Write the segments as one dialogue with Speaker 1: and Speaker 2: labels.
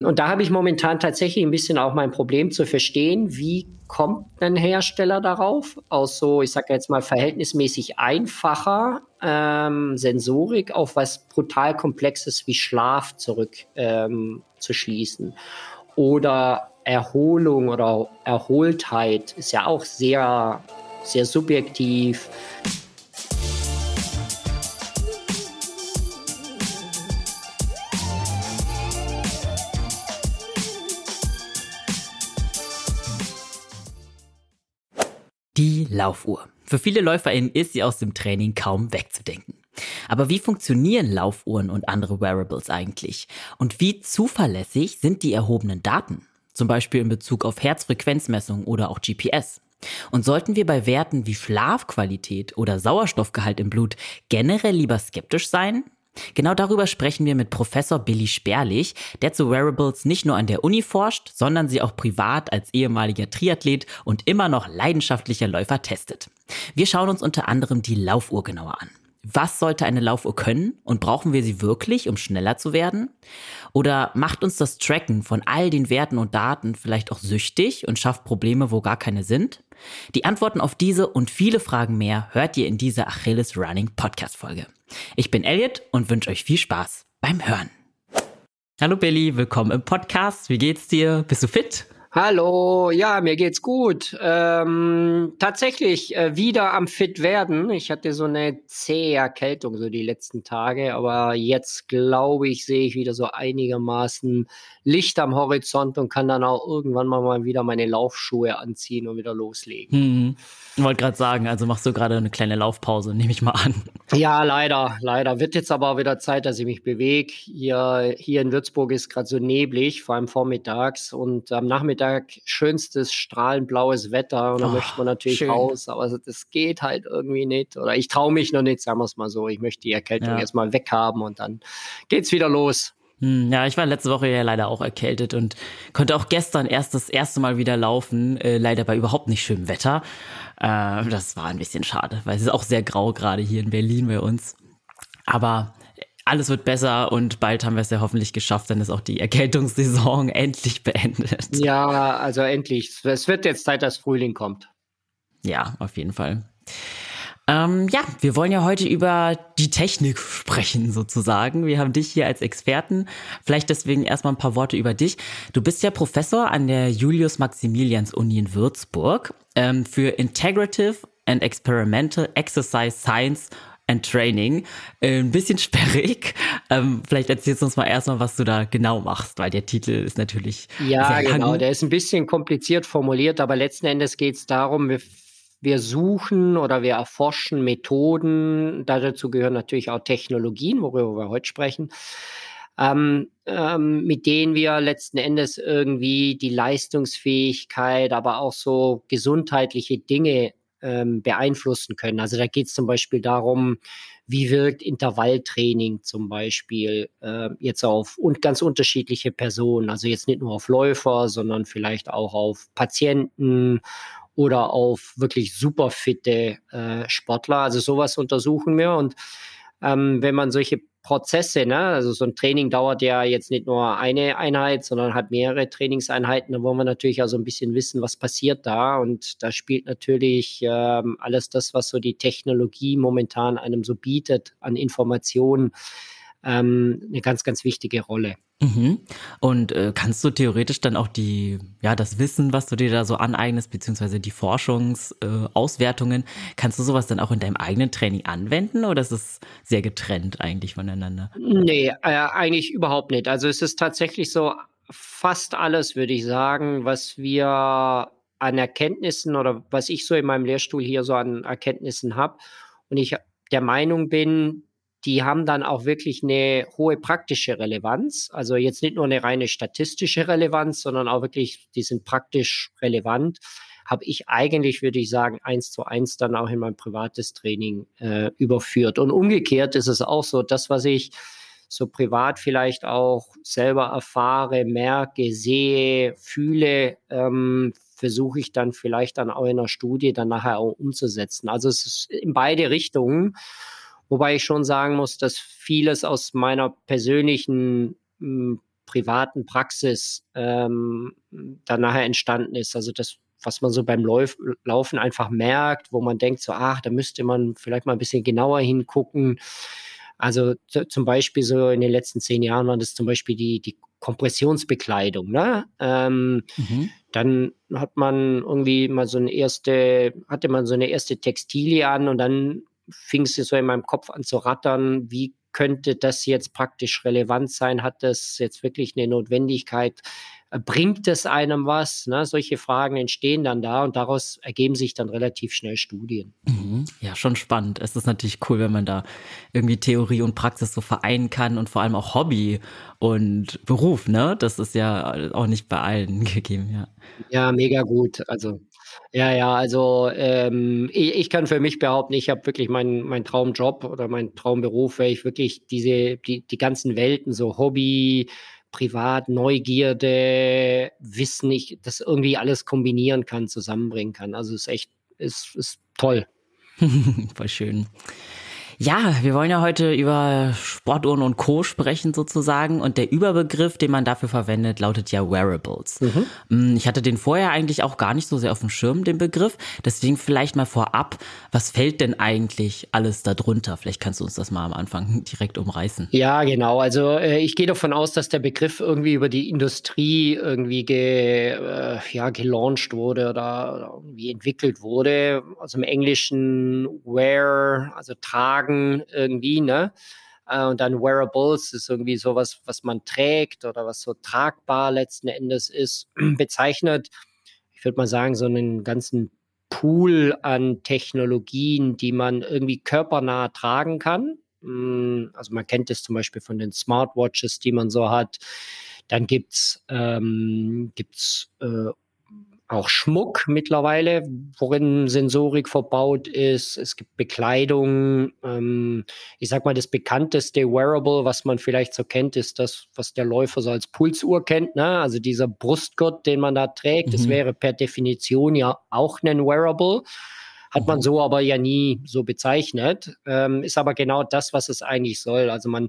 Speaker 1: Und da habe ich momentan tatsächlich ein bisschen auch mein Problem zu verstehen, wie kommt ein Hersteller darauf, aus so, ich sage jetzt mal, verhältnismäßig einfacher ähm, Sensorik auf was brutal Komplexes wie Schlaf zurück ähm. Oder Erholung oder Erholtheit ist ja auch sehr, sehr subjektiv.
Speaker 2: Die Laufuhr. Für viele LäuferInnen ist sie aus dem Training kaum wegzudenken. Aber wie funktionieren Laufuhren und andere Wearables eigentlich? Und wie zuverlässig sind die erhobenen Daten? Zum Beispiel in Bezug auf Herzfrequenzmessung oder auch GPS. Und sollten wir bei Werten wie Schlafqualität oder Sauerstoffgehalt im Blut generell lieber skeptisch sein? Genau darüber sprechen wir mit Professor Billy Sperlich, der zu Wearables nicht nur an der Uni forscht, sondern sie auch privat als ehemaliger Triathlet und immer noch leidenschaftlicher Läufer testet. Wir schauen uns unter anderem die Laufuhr genauer an. Was sollte eine Laufuhr können und brauchen wir sie wirklich, um schneller zu werden? Oder macht uns das Tracken von all den Werten und Daten vielleicht auch süchtig und schafft Probleme, wo gar keine sind? Die Antworten auf diese und viele Fragen mehr hört ihr in dieser Achilles Running Podcast Folge. Ich bin Elliot und wünsche euch viel Spaß beim Hören. Hallo Billy, willkommen im Podcast. Wie geht's dir? Bist du fit?
Speaker 1: Hallo, ja, mir geht's gut. Ähm, tatsächlich äh, wieder am fit werden. Ich hatte so eine zähe Erkältung so die letzten Tage, aber jetzt glaube ich, sehe ich wieder so einigermaßen Licht am Horizont und kann dann auch irgendwann mal wieder meine Laufschuhe anziehen und wieder loslegen.
Speaker 2: Hm. Ich wollte gerade sagen, also machst du gerade eine kleine Laufpause, nehme ich mal an.
Speaker 1: Ja, leider, leider. Wird jetzt aber auch wieder Zeit, dass ich mich bewege. Hier, hier in Würzburg ist gerade so neblig, vor allem vormittags und am Nachmittag schönstes strahlend blaues Wetter und da oh, möchte man natürlich schön. raus, aber das geht halt irgendwie nicht. Oder ich traue mich noch nicht, sagen wir es mal so. Ich möchte die Erkältung ja. jetzt mal weghaben und dann geht's wieder los.
Speaker 2: Hm, ja, ich war letzte Woche ja leider auch erkältet und konnte auch gestern erst das erste Mal wieder laufen, äh, leider bei überhaupt nicht schönem Wetter. Äh, das war ein bisschen schade, weil es ist auch sehr grau gerade hier in Berlin bei uns. Aber alles wird besser und bald haben wir es ja hoffentlich geschafft, dann ist auch die Erkältungssaison endlich beendet.
Speaker 1: Ja, also endlich. Es wird jetzt Zeit, dass Frühling kommt.
Speaker 2: Ja, auf jeden Fall. Ähm, ja, wir wollen ja heute über die Technik sprechen, sozusagen. Wir haben dich hier als Experten. Vielleicht deswegen erstmal ein paar Worte über dich. Du bist ja Professor an der Julius-Maximilians-Uni in Würzburg ähm, für Integrative and Experimental Exercise Science and Training. Äh, ein bisschen sperrig. Ähm, vielleicht erzählst du uns mal erstmal, was du da genau machst, weil der Titel ist natürlich.
Speaker 1: Ja, genau. Der ist ein bisschen kompliziert formuliert, aber letzten Endes geht es darum, wir wir suchen oder wir erforschen Methoden, dazu gehören natürlich auch Technologien, worüber wir heute sprechen, ähm, ähm, mit denen wir letzten Endes irgendwie die Leistungsfähigkeit, aber auch so gesundheitliche Dinge ähm, beeinflussen können. Also da geht es zum Beispiel darum, wie wirkt Intervalltraining zum Beispiel äh, jetzt auf und ganz unterschiedliche Personen, also jetzt nicht nur auf Läufer, sondern vielleicht auch auf Patienten oder auf wirklich super fitte äh, Sportler. Also sowas untersuchen wir. Und ähm, wenn man solche Prozesse, ne, also so ein Training dauert ja jetzt nicht nur eine Einheit, sondern hat mehrere Trainingseinheiten, dann wollen wir natürlich auch so ein bisschen wissen, was passiert da. Und da spielt natürlich ähm, alles das, was so die Technologie momentan einem so bietet an Informationen, ähm, eine ganz, ganz wichtige Rolle.
Speaker 2: Mhm. Und äh, kannst du theoretisch dann auch die, ja, das Wissen, was du dir da so aneignest, beziehungsweise die Forschungsauswertungen, äh, kannst du sowas dann auch in deinem eigenen Training anwenden oder ist es sehr getrennt eigentlich voneinander?
Speaker 1: Nee, äh, eigentlich überhaupt nicht. Also es ist tatsächlich so, fast alles, würde ich sagen, was wir an Erkenntnissen oder was ich so in meinem Lehrstuhl hier so an Erkenntnissen habe und ich der Meinung bin, die haben dann auch wirklich eine hohe praktische Relevanz. Also jetzt nicht nur eine reine statistische Relevanz, sondern auch wirklich, die sind praktisch relevant. Habe ich eigentlich, würde ich sagen, eins zu eins dann auch in mein privates Training äh, überführt. Und umgekehrt ist es auch so, das, was ich so privat vielleicht auch selber erfahre, merke, sehe, fühle, ähm, versuche ich dann vielleicht dann auch in einer Studie dann nachher auch umzusetzen. Also es ist in beide Richtungen. Wobei ich schon sagen muss, dass vieles aus meiner persönlichen hm, privaten Praxis ähm, dann nachher entstanden ist. Also das, was man so beim Lauf Laufen einfach merkt, wo man denkt, so, ach, da müsste man vielleicht mal ein bisschen genauer hingucken. Also zum Beispiel so in den letzten zehn Jahren waren das zum Beispiel die, die Kompressionsbekleidung. Ne? Ähm, mhm. Dann hat man irgendwie mal so eine erste, hatte man so eine erste Textilie an und dann fing es so in meinem Kopf an zu rattern, wie könnte das jetzt praktisch relevant sein? Hat das jetzt wirklich eine Notwendigkeit? Bringt es einem was? Ne? Solche Fragen entstehen dann da und daraus ergeben sich dann relativ schnell Studien.
Speaker 2: Mhm. Ja, schon spannend. Es ist natürlich cool, wenn man da irgendwie Theorie und Praxis so vereinen kann und vor allem auch Hobby und Beruf, ne? Das ist ja auch nicht bei allen gegeben, ja.
Speaker 1: Ja, mega gut. Also ja, ja, also ähm, ich, ich kann für mich behaupten, ich habe wirklich meinen mein Traumjob oder meinen Traumberuf, weil ich wirklich diese, die, die ganzen Welten, so Hobby, Privat, Neugierde, Wissen, ich das irgendwie alles kombinieren kann, zusammenbringen kann. Also es ist echt, ist, ist toll.
Speaker 2: Voll schön. Ja, wir wollen ja heute über Sportuhren und Co. sprechen sozusagen und der Überbegriff, den man dafür verwendet, lautet ja Wearables. Mhm. Mm, ich hatte den vorher eigentlich auch gar nicht so sehr auf dem Schirm, den Begriff. Deswegen vielleicht mal vorab, was fällt denn eigentlich alles darunter? Vielleicht kannst du uns das mal am Anfang direkt umreißen.
Speaker 1: Ja, genau. Also äh, ich gehe davon aus, dass der Begriff irgendwie über die Industrie irgendwie ge, äh, ja, gelauncht wurde oder, oder irgendwie entwickelt wurde. Also im Englischen Wear, also tragen tragen irgendwie, ne? Äh, und dann Wearables ist irgendwie sowas, was man trägt oder was so tragbar letzten Endes ist, bezeichnet. Ich würde mal sagen, so einen ganzen Pool an Technologien, die man irgendwie körpernah tragen kann. Hm, also man kennt es zum Beispiel von den Smartwatches, die man so hat. Dann gibt's ähm, gibt's äh, auch Schmuck mittlerweile, worin Sensorik verbaut ist. Es gibt Bekleidung. Ähm, ich sag mal, das bekannteste Wearable, was man vielleicht so kennt, ist das, was der Läufer so als Pulsuhr kennt. Ne? Also dieser Brustgurt, den man da trägt, mhm. das wäre per Definition ja auch ein Wearable. Hat man mhm. so aber ja nie so bezeichnet. Ähm, ist aber genau das, was es eigentlich soll. Also man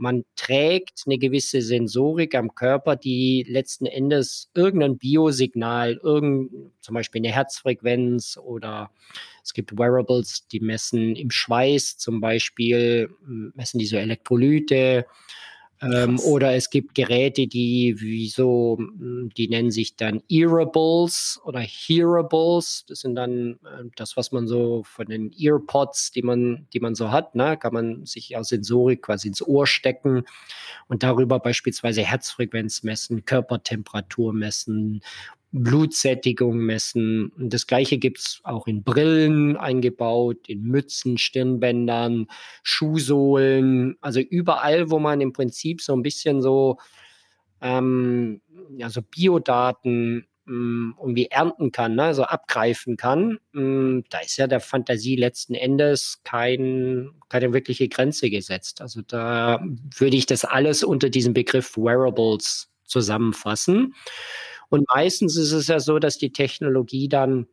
Speaker 1: man trägt eine gewisse Sensorik am Körper, die letzten Endes irgendein Biosignal, irgend, zum Beispiel eine Herzfrequenz oder es gibt Wearables, die messen im Schweiß zum Beispiel, messen diese Elektrolyte, ähm, oder es gibt Geräte, die wie so, hm, die nennen sich dann Earables oder Hearables. Das sind dann äh, das, was man so von den Earpods, die man, die man so hat, ne, kann man sich aus Sensorik quasi ins Ohr stecken und darüber beispielsweise Herzfrequenz messen, Körpertemperatur messen Blutsättigung messen. Und das gleiche gibt's auch in Brillen eingebaut, in Mützen, Stirnbändern, Schuhsohlen, also überall, wo man im Prinzip so ein bisschen so, ähm, ja, so Biodaten ähm, irgendwie ernten kann, ne, so abgreifen kann. Ähm, da ist ja der Fantasie letzten Endes kein, keine wirkliche Grenze gesetzt. Also da würde ich das alles unter diesem Begriff Wearables zusammenfassen. Und meistens ist es ja so, dass die Technologie dann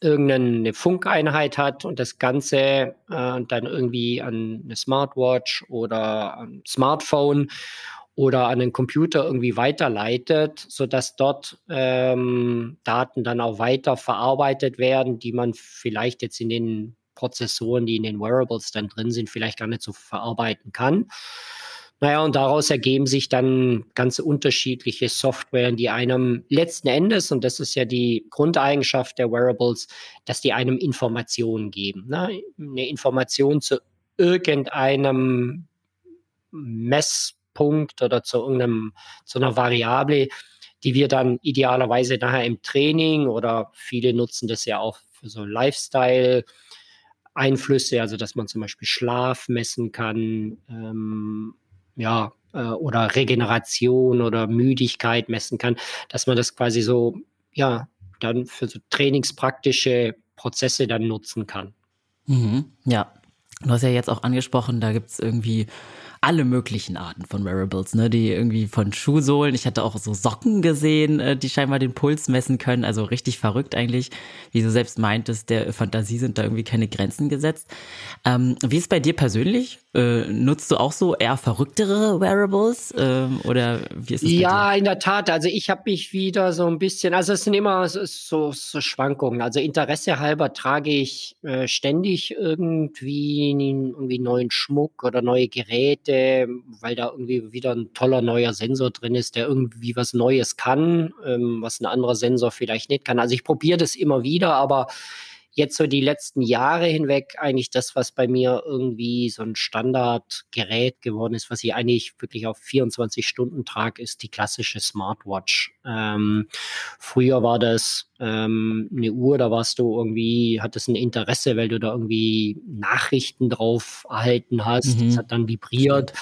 Speaker 1: irgendeine Funkeinheit hat und das Ganze äh, dann irgendwie an eine Smartwatch oder ein Smartphone oder an einen Computer irgendwie weiterleitet, sodass dort ähm, Daten dann auch weiter verarbeitet werden, die man vielleicht jetzt in den Prozessoren, die in den Wearables dann drin sind, vielleicht gar nicht so verarbeiten kann. Naja, und daraus ergeben sich dann ganz unterschiedliche Software, die einem letzten Endes, und das ist ja die Grundeigenschaft der Wearables, dass die einem Informationen geben. Ne? Eine Information zu irgendeinem Messpunkt oder zu irgendeinem, zu einer Variable, die wir dann idealerweise nachher im Training oder viele nutzen das ja auch für so Lifestyle Einflüsse, also dass man zum Beispiel Schlaf messen kann, ähm, ja, äh, oder Regeneration oder Müdigkeit messen kann, dass man das quasi so, ja, dann für so trainingspraktische Prozesse dann nutzen kann.
Speaker 2: Mhm, ja, du hast ja jetzt auch angesprochen, da gibt es irgendwie alle möglichen Arten von Wearables, ne? Die irgendwie von Schuhsohlen. Ich hatte auch so Socken gesehen, äh, die scheinbar den Puls messen können. Also richtig verrückt eigentlich. Wie du selbst meintest, der Fantasie sind da irgendwie keine Grenzen gesetzt. Ähm, wie ist bei dir persönlich? Äh, nutzt du auch so eher verrücktere Wearables? Ähm, oder wie ist es
Speaker 1: Ja, in der Tat. Also ich habe mich wieder so ein bisschen, also es sind immer so, so, so Schwankungen. Also Interesse halber trage ich äh, ständig irgendwie, irgendwie neuen Schmuck oder neue Geräte, weil da irgendwie wieder ein toller neuer Sensor drin ist, der irgendwie was Neues kann, ähm, was ein anderer Sensor vielleicht nicht kann. Also ich probiere das immer wieder, aber jetzt so die letzten Jahre hinweg eigentlich das, was bei mir irgendwie so ein Standardgerät geworden ist, was ich eigentlich wirklich auf 24 Stunden trage, ist die klassische Smartwatch. Ähm, früher war das ähm, eine Uhr, da warst du irgendwie, hattest ein Interesse, weil du da irgendwie Nachrichten drauf erhalten hast. Mhm. Das hat dann vibriert.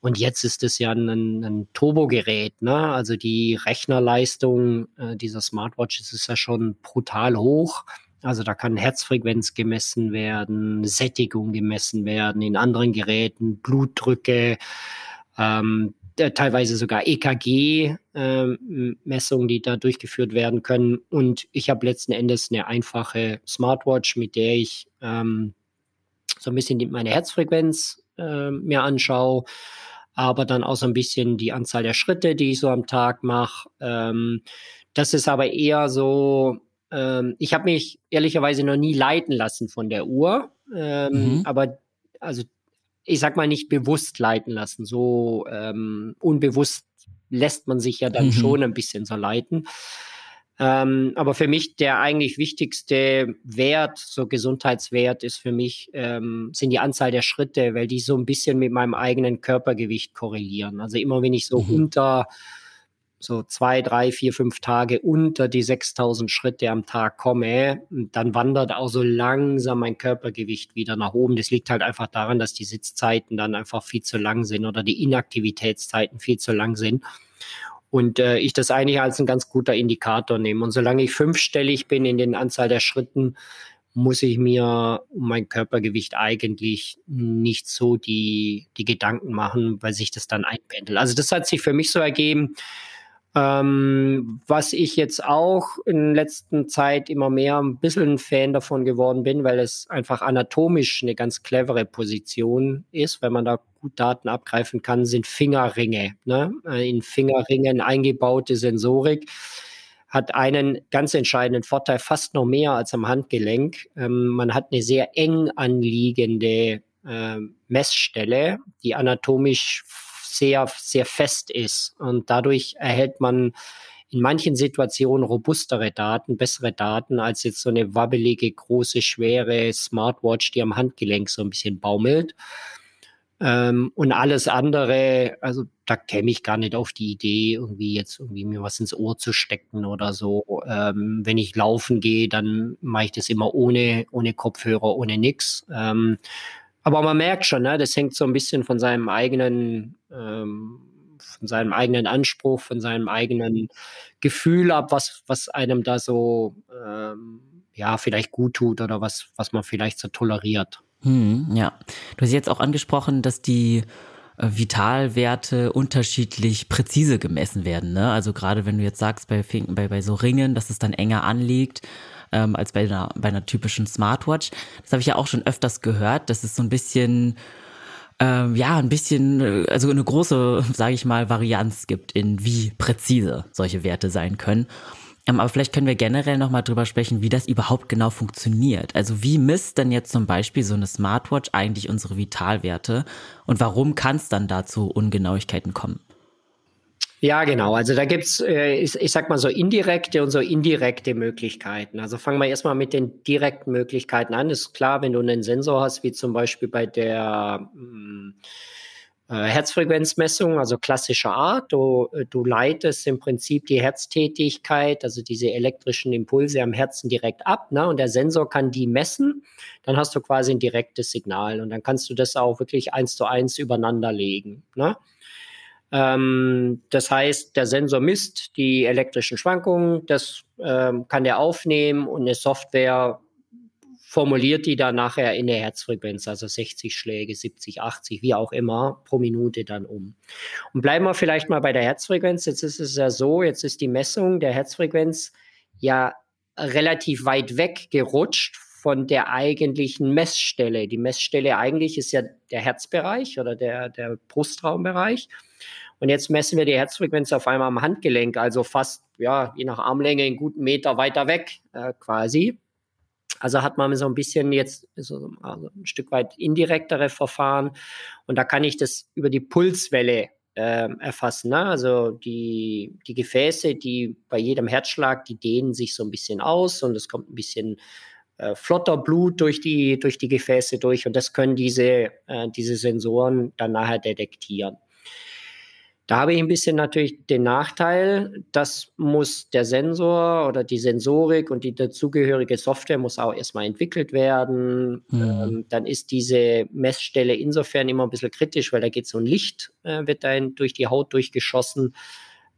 Speaker 1: Und jetzt ist es ja ein, ein Turbogerät, ne? Also die Rechnerleistung äh, dieser Smartwatches ist ja schon brutal hoch. Also da kann Herzfrequenz gemessen werden, Sättigung gemessen werden, in anderen Geräten Blutdrücke, ähm, teilweise sogar EKG-Messungen, ähm, die da durchgeführt werden können. Und ich habe letzten Endes eine einfache Smartwatch, mit der ich ähm, so ein bisschen meine Herzfrequenz äh, mir anschaue, aber dann auch so ein bisschen die Anzahl der Schritte, die ich so am Tag mache. Ähm, das ist aber eher so, ähm, ich habe mich ehrlicherweise noch nie leiten lassen von der Uhr, ähm, mhm. aber also ich sag mal nicht bewusst leiten lassen. So ähm, unbewusst lässt man sich ja dann mhm. schon ein bisschen so leiten. Ähm, aber für mich der eigentlich wichtigste Wert, so Gesundheitswert, ist für mich, ähm, sind die Anzahl der Schritte, weil die so ein bisschen mit meinem eigenen Körpergewicht korrelieren. Also immer wenn ich so mhm. unter so zwei, drei, vier, fünf Tage unter die 6000 Schritte am Tag komme, dann wandert auch so langsam mein Körpergewicht wieder nach oben. Das liegt halt einfach daran, dass die Sitzzeiten dann einfach viel zu lang sind oder die Inaktivitätszeiten viel zu lang sind. Und äh, ich das eigentlich als ein ganz guter Indikator nehme. Und solange ich fünfstellig bin in den Anzahl der Schritten, muss ich mir um mein Körpergewicht eigentlich nicht so die, die Gedanken machen, weil sich das dann einpendelt. Also das hat sich für mich so ergeben, ähm, was ich jetzt auch in letzter Zeit immer mehr ein bisschen ein Fan davon geworden bin, weil es einfach anatomisch eine ganz clevere Position ist, wenn man da gut Daten abgreifen kann, sind Fingerringe. Ne? Äh, in Fingerringen eingebaute Sensorik hat einen ganz entscheidenden Vorteil, fast noch mehr als am Handgelenk. Ähm, man hat eine sehr eng anliegende äh, Messstelle, die anatomisch sehr, sehr fest ist. Und dadurch erhält man in manchen Situationen robustere Daten, bessere Daten als jetzt so eine wabbelige, große, schwere Smartwatch, die am Handgelenk so ein bisschen baumelt. Ähm, und alles andere, also da käme ich gar nicht auf die Idee, irgendwie jetzt irgendwie mir was ins Ohr zu stecken oder so. Ähm, wenn ich laufen gehe, dann mache ich das immer ohne, ohne Kopfhörer, ohne nix. Ähm, aber man merkt schon, ne, das hängt so ein bisschen von seinem eigenen, ähm, von seinem eigenen Anspruch, von seinem eigenen Gefühl ab, was, was einem da so, ähm, ja, vielleicht gut tut oder was, was man vielleicht so toleriert.
Speaker 2: Hm, ja. Du hast jetzt auch angesprochen, dass die äh, Vitalwerte unterschiedlich präzise gemessen werden. Ne? Also gerade wenn du jetzt sagst, bei, bei, bei so Ringen, dass es dann enger anliegt, ähm, als bei einer, bei einer typischen Smartwatch. Das habe ich ja auch schon öfters gehört, dass es so ein bisschen ähm, ja, ein bisschen, äh, also eine große, sage ich mal, Varianz gibt, in wie präzise solche Werte sein können. Ähm, aber vielleicht können wir generell nochmal drüber sprechen, wie das überhaupt genau funktioniert. Also wie misst denn jetzt zum Beispiel so eine Smartwatch eigentlich unsere Vitalwerte und warum kann es dann dazu Ungenauigkeiten kommen?
Speaker 1: Ja, genau. Also da gibt's, äh, ich, ich sag mal so indirekte und so indirekte Möglichkeiten. Also fangen wir erstmal mit den direkten Möglichkeiten an. Ist klar, wenn du einen Sensor hast, wie zum Beispiel bei der mh, hm, äh, Herzfrequenzmessung, also klassischer Art, du, du leitest im Prinzip die Herztätigkeit, also diese elektrischen Impulse am Herzen direkt ab, ne? und der Sensor kann die messen, dann hast du quasi ein direktes Signal und dann kannst du das auch wirklich eins zu eins übereinander legen. Ne? Ähm, das heißt, der Sensor misst die elektrischen Schwankungen, das ähm, kann der aufnehmen und eine Software formuliert die dann nachher in der Herzfrequenz, also 60 Schläge, 70, 80, wie auch immer, pro Minute dann um. Und bleiben wir vielleicht mal bei der Herzfrequenz. Jetzt ist es ja so, jetzt ist die Messung der Herzfrequenz ja relativ weit weg gerutscht von der eigentlichen Messstelle. Die Messstelle eigentlich ist ja der Herzbereich oder der, der Brustraumbereich. Und jetzt messen wir die Herzfrequenz auf einmal am Handgelenk, also fast, ja, je nach Armlänge einen guten Meter weiter weg äh, quasi. Also hat man so ein bisschen jetzt so, also ein Stück weit indirektere Verfahren. Und da kann ich das über die Pulswelle äh, erfassen. Ne? Also die, die Gefäße, die bei jedem Herzschlag, die dehnen sich so ein bisschen aus und es kommt ein bisschen äh, flotter Blut durch die, durch die Gefäße durch und das können diese, äh, diese Sensoren dann nachher detektieren. Da habe ich ein bisschen natürlich den Nachteil, das muss der Sensor oder die Sensorik und die dazugehörige Software muss auch erstmal entwickelt werden. Mhm. Ähm, dann ist diese Messstelle insofern immer ein bisschen kritisch, weil da geht so ein Licht, äh, wird dann durch die Haut durchgeschossen.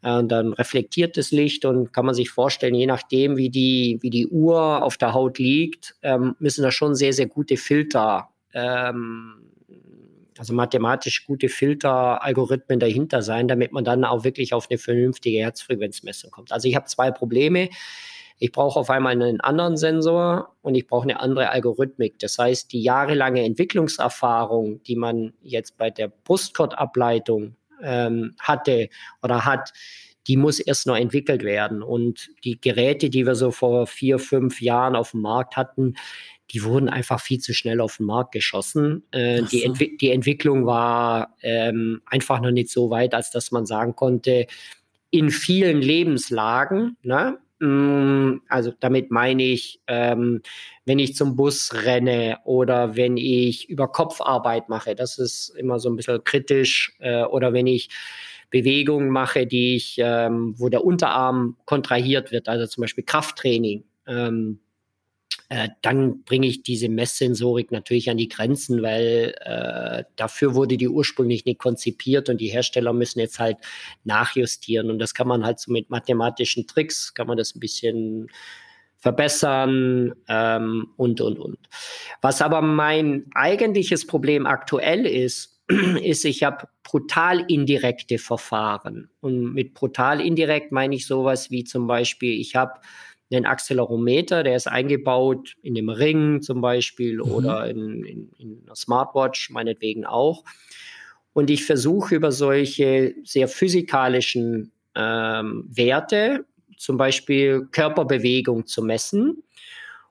Speaker 1: Äh, und dann reflektiert das Licht und kann man sich vorstellen, je nachdem, wie die, wie die Uhr auf der Haut liegt, ähm, müssen da schon sehr, sehr gute Filter ähm, also mathematisch gute Filteralgorithmen dahinter sein, damit man dann auch wirklich auf eine vernünftige Herzfrequenzmessung kommt. Also ich habe zwei Probleme. Ich brauche auf einmal einen anderen Sensor und ich brauche eine andere Algorithmik. Das heißt, die jahrelange Entwicklungserfahrung, die man jetzt bei der Brustkortableitung ähm, hatte oder hat, die muss erst noch entwickelt werden. Und die Geräte, die wir so vor vier, fünf Jahren auf dem Markt hatten, die wurden einfach viel zu schnell auf den Markt geschossen. Äh, die, Entwi die, Entwicklung war ähm, einfach noch nicht so weit, als dass man sagen konnte, in vielen Lebenslagen, ne? Mm, also damit meine ich, ähm, wenn ich zum Bus renne oder wenn ich über Kopfarbeit mache, das ist immer so ein bisschen kritisch, äh, oder wenn ich Bewegungen mache, die ich, ähm, wo der Unterarm kontrahiert wird, also zum Beispiel Krafttraining. Ähm, äh, dann bringe ich diese Messsensorik natürlich an die Grenzen, weil äh, dafür wurde die ursprünglich nicht konzipiert und die Hersteller müssen jetzt halt nachjustieren. Und das kann man halt so mit mathematischen Tricks, kann man das ein bisschen verbessern ähm, und, und, und. Was aber mein eigentliches Problem aktuell ist, ist, ich habe brutal indirekte Verfahren. Und mit brutal indirekt meine ich sowas wie zum Beispiel, ich habe einen Accelerometer, der ist eingebaut in dem Ring zum Beispiel mhm. oder in, in, in einer Smartwatch meinetwegen auch. Und ich versuche über solche sehr physikalischen ähm, Werte, zum Beispiel Körperbewegung zu messen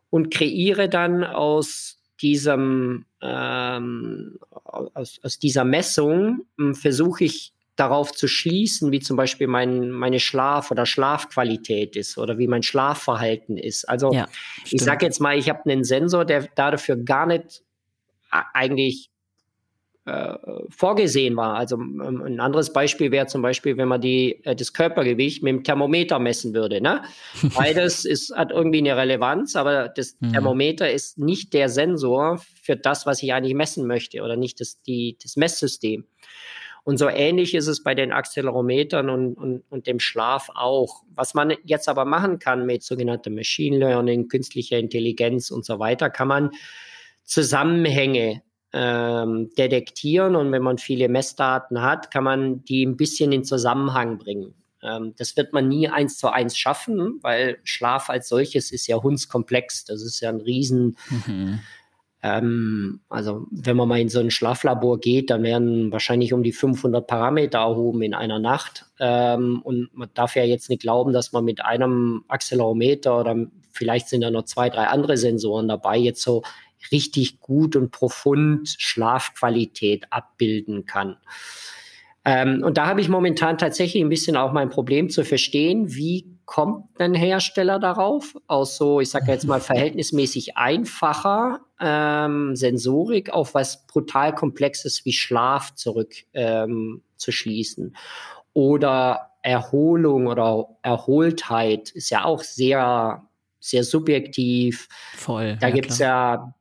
Speaker 1: und kreiere dann aus diesem ähm, aus, aus dieser Messung hm, versuche ich darauf zu schließen, wie zum Beispiel mein, meine Schlaf- oder Schlafqualität ist oder wie mein Schlafverhalten ist. Also ja, ich sage jetzt mal, ich habe einen Sensor, der dafür gar nicht eigentlich äh, vorgesehen war. Also ähm, ein anderes Beispiel wäre zum Beispiel, wenn man die, äh, das Körpergewicht mit dem Thermometer messen würde. Ne? Beides ist, hat irgendwie eine Relevanz, aber das mhm. Thermometer ist nicht der Sensor für das, was ich eigentlich messen möchte oder nicht das, die, das Messsystem. Und so ähnlich ist es bei den Accelerometern und, und, und dem Schlaf auch. Was man jetzt aber machen kann mit sogenanntem Machine Learning, künstlicher Intelligenz und so weiter, kann man Zusammenhänge ähm, detektieren und wenn man viele Messdaten hat, kann man die ein bisschen in Zusammenhang bringen. Ähm, das wird man nie eins zu eins schaffen, weil Schlaf als solches ist ja hundskomplex. Das ist ja ein riesen mhm. Ähm, also wenn man mal in so ein Schlaflabor geht, dann werden wahrscheinlich um die 500 Parameter erhoben in einer Nacht. Ähm, und man darf ja jetzt nicht glauben, dass man mit einem Accelerometer oder vielleicht sind da noch zwei, drei andere Sensoren dabei, jetzt so richtig gut und profund Schlafqualität abbilden kann. Ähm, und da habe ich momentan tatsächlich ein bisschen auch mein Problem zu verstehen, wie kommt ein Hersteller darauf, aus so, ich sage jetzt mal, verhältnismäßig einfacher ähm, Sensorik auf was brutal Komplexes wie Schlaf zurück ähm. Oder Erholung oder Erholtheit ist ja auch sehr, sehr subjektiv.
Speaker 2: Voll.
Speaker 1: Da ja, gibt es ja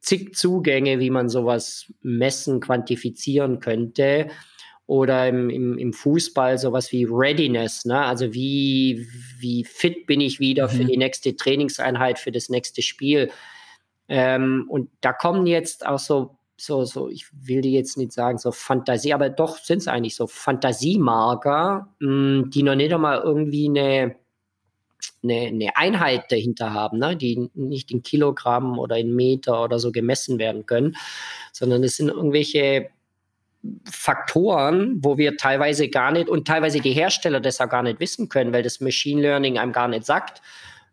Speaker 1: zig Zugänge, wie man sowas messen, quantifizieren könnte oder im, im, im Fußball sowas wie Readiness, ne? also wie, wie fit bin ich wieder mhm. für die nächste Trainingseinheit, für das nächste Spiel. Ähm, und da kommen jetzt auch so, so, so, ich will die jetzt nicht sagen, so Fantasie, aber doch sind es eigentlich so Fantasiemarker, mh, hm, die noch nicht einmal irgendwie eine, eine, eine Einheit dahinter haben, ne? die nicht in Kilogramm oder in Meter oder so gemessen werden können, sondern es sind irgendwelche Faktoren, wo wir teilweise gar nicht und teilweise die Hersteller das auch gar nicht wissen können, weil das Machine Learning einem gar nicht sagt,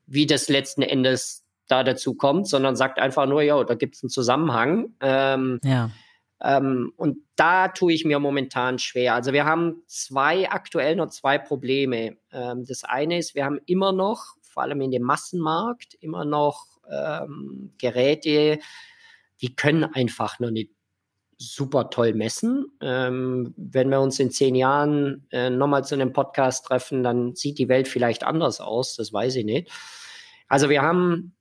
Speaker 1: wie das letzten Endes da dazu kommt, sondern sagt einfach nur, ja, da gibt es einen Zusammenhang. Ähm, ja. Ähm, und da tue ich mir momentan schwer. Also wir haben zwei, aktuell noch zwei Probleme. Ähm, das eine ist, wir haben immer noch, vor allem in dem Massenmarkt, immer noch ähm, Geräte, die können einfach noch nicht super toll messen. Ähm, wenn wir uns in zehn Jahren äh, nochmal zu einem Podcast treffen, dann sieht die Welt vielleicht anders aus, das weiß ich nicht. Also wir haben,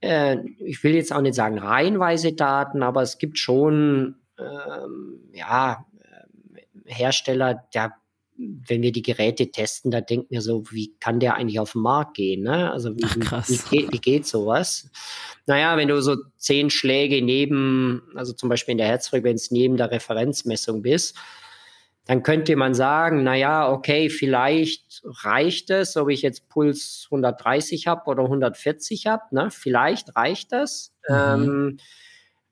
Speaker 1: äh, ich will jetzt auch nicht sagen reihenweise Daten, aber es gibt schon, ähm, ja, äh, Hersteller, der wenn wir die Geräte testen, da denken wir so, wie kann der eigentlich auf den Markt gehen? Ne? Also wie, Ach, wie, geht, wie geht sowas? Naja, wenn du so zehn Schläge neben, also zum Beispiel in der Herzfrequenz neben der Referenzmessung bist, dann könnte man sagen, naja, okay, vielleicht reicht es, ob ich jetzt Puls 130 habe oder 140 habe, ne? vielleicht reicht das. Mhm. Ähm,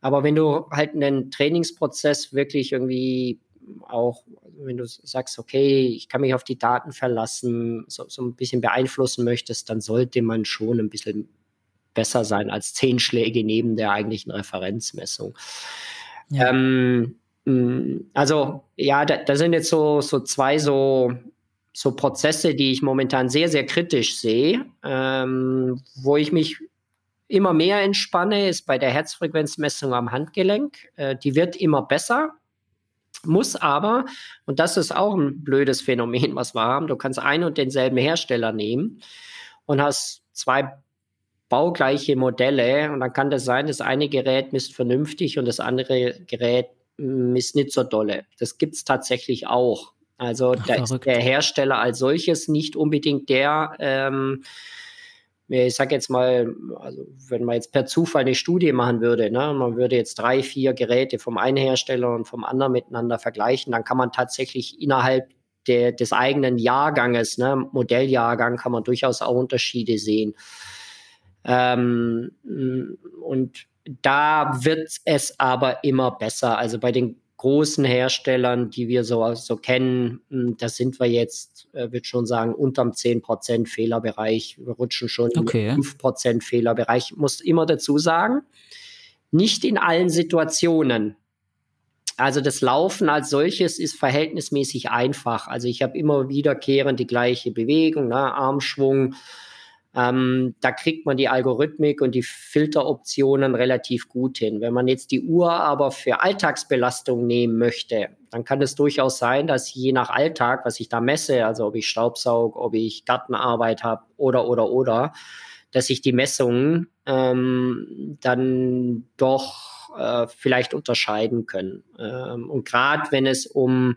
Speaker 1: aber wenn du halt einen Trainingsprozess wirklich irgendwie auch, wenn du sagst, okay, ich kann mich auf die Daten verlassen, so, so ein bisschen beeinflussen möchtest, dann sollte man schon ein bisschen besser sein als zehn Schläge neben der eigentlichen Referenzmessung. Ja. Ähm, mm, also ja, da, da, sind jetzt so, so zwei so, so Prozesse, die ich momentan sehr, sehr kritisch sehe, ähm, wo ich mich immer mehr entspanne, ist bei der Herzfrequenzmessung am Handgelenk. Äh, die wird immer besser muss aber, und das ist auch ein blödes Phänomen, was wir haben, du kannst einen und denselben Hersteller nehmen und hast zwei baugleiche Modelle und dann kann das sein, das eine Gerät misst vernünftig und das andere Gerät misst nicht so dolle. Das gibt es tatsächlich auch. Also Ach, da ist der Hersteller als solches nicht unbedingt der, ähm, ich sage jetzt mal, also wenn man jetzt per Zufall eine Studie machen würde, ne, man würde jetzt drei, vier Geräte vom einen Hersteller und vom anderen miteinander vergleichen, dann kann man tatsächlich innerhalb der, des eigenen Jahrganges, ne, Modelljahrgang, kann man durchaus auch Unterschiede sehen. Ähm, und da wird es aber immer besser. Also bei den großen Herstellern, die wir so, so kennen, hm, da sind wir jetzt, äh, würde schon sagen, unterm 10% Fehlerbereich. Wir rutschen schon okay. im 5% Fehlerbereich. Ich muss immer dazu sagen, nicht in allen Situationen. Also das Laufen als solches ist verhältnismäßig einfach. Also ich habe immer wiederkehrend die gleiche Bewegung, ne? Armschwung, ähm, da kriegt man die Algorithmik und die Filteroptionen relativ gut hin. Wenn man jetzt die Uhr aber für Alltagsbelastung nehmen möchte, dann kann es durchaus sein, dass je nach Alltag, was ich da messe, also ob ich Staubsaug, ob ich Gartenarbeit habe oder oder oder, dass sich die Messungen ähm, dann doch äh, vielleicht unterscheiden können. Ähm, und gerade wenn es um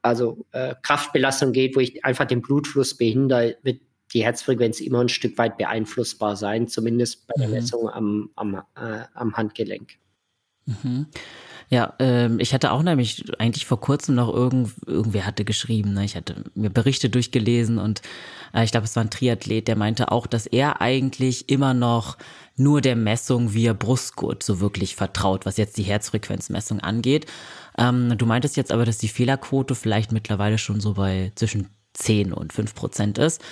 Speaker 1: also äh, Kraftbelastung geht, wo ich einfach den Blutfluss behindere, wird die Herzfrequenz immer ein Stück weit beeinflussbar sein, zumindest bei der mhm. Messung am, am, äh, am Handgelenk.
Speaker 2: Mhm. Ja, ähm, ich hatte auch nämlich eigentlich vor kurzem noch irgend, irgendwer hatte geschrieben, ne? ich hatte mir Berichte durchgelesen und äh, ich glaube, es war ein Triathlet, der meinte auch, dass er eigentlich immer noch nur der Messung via Brustgurt so wirklich vertraut, was jetzt die Herzfrequenzmessung angeht. Ähm, du meintest jetzt aber, dass die Fehlerquote vielleicht mittlerweile schon so bei zwischen 10 und 5 Prozent ist.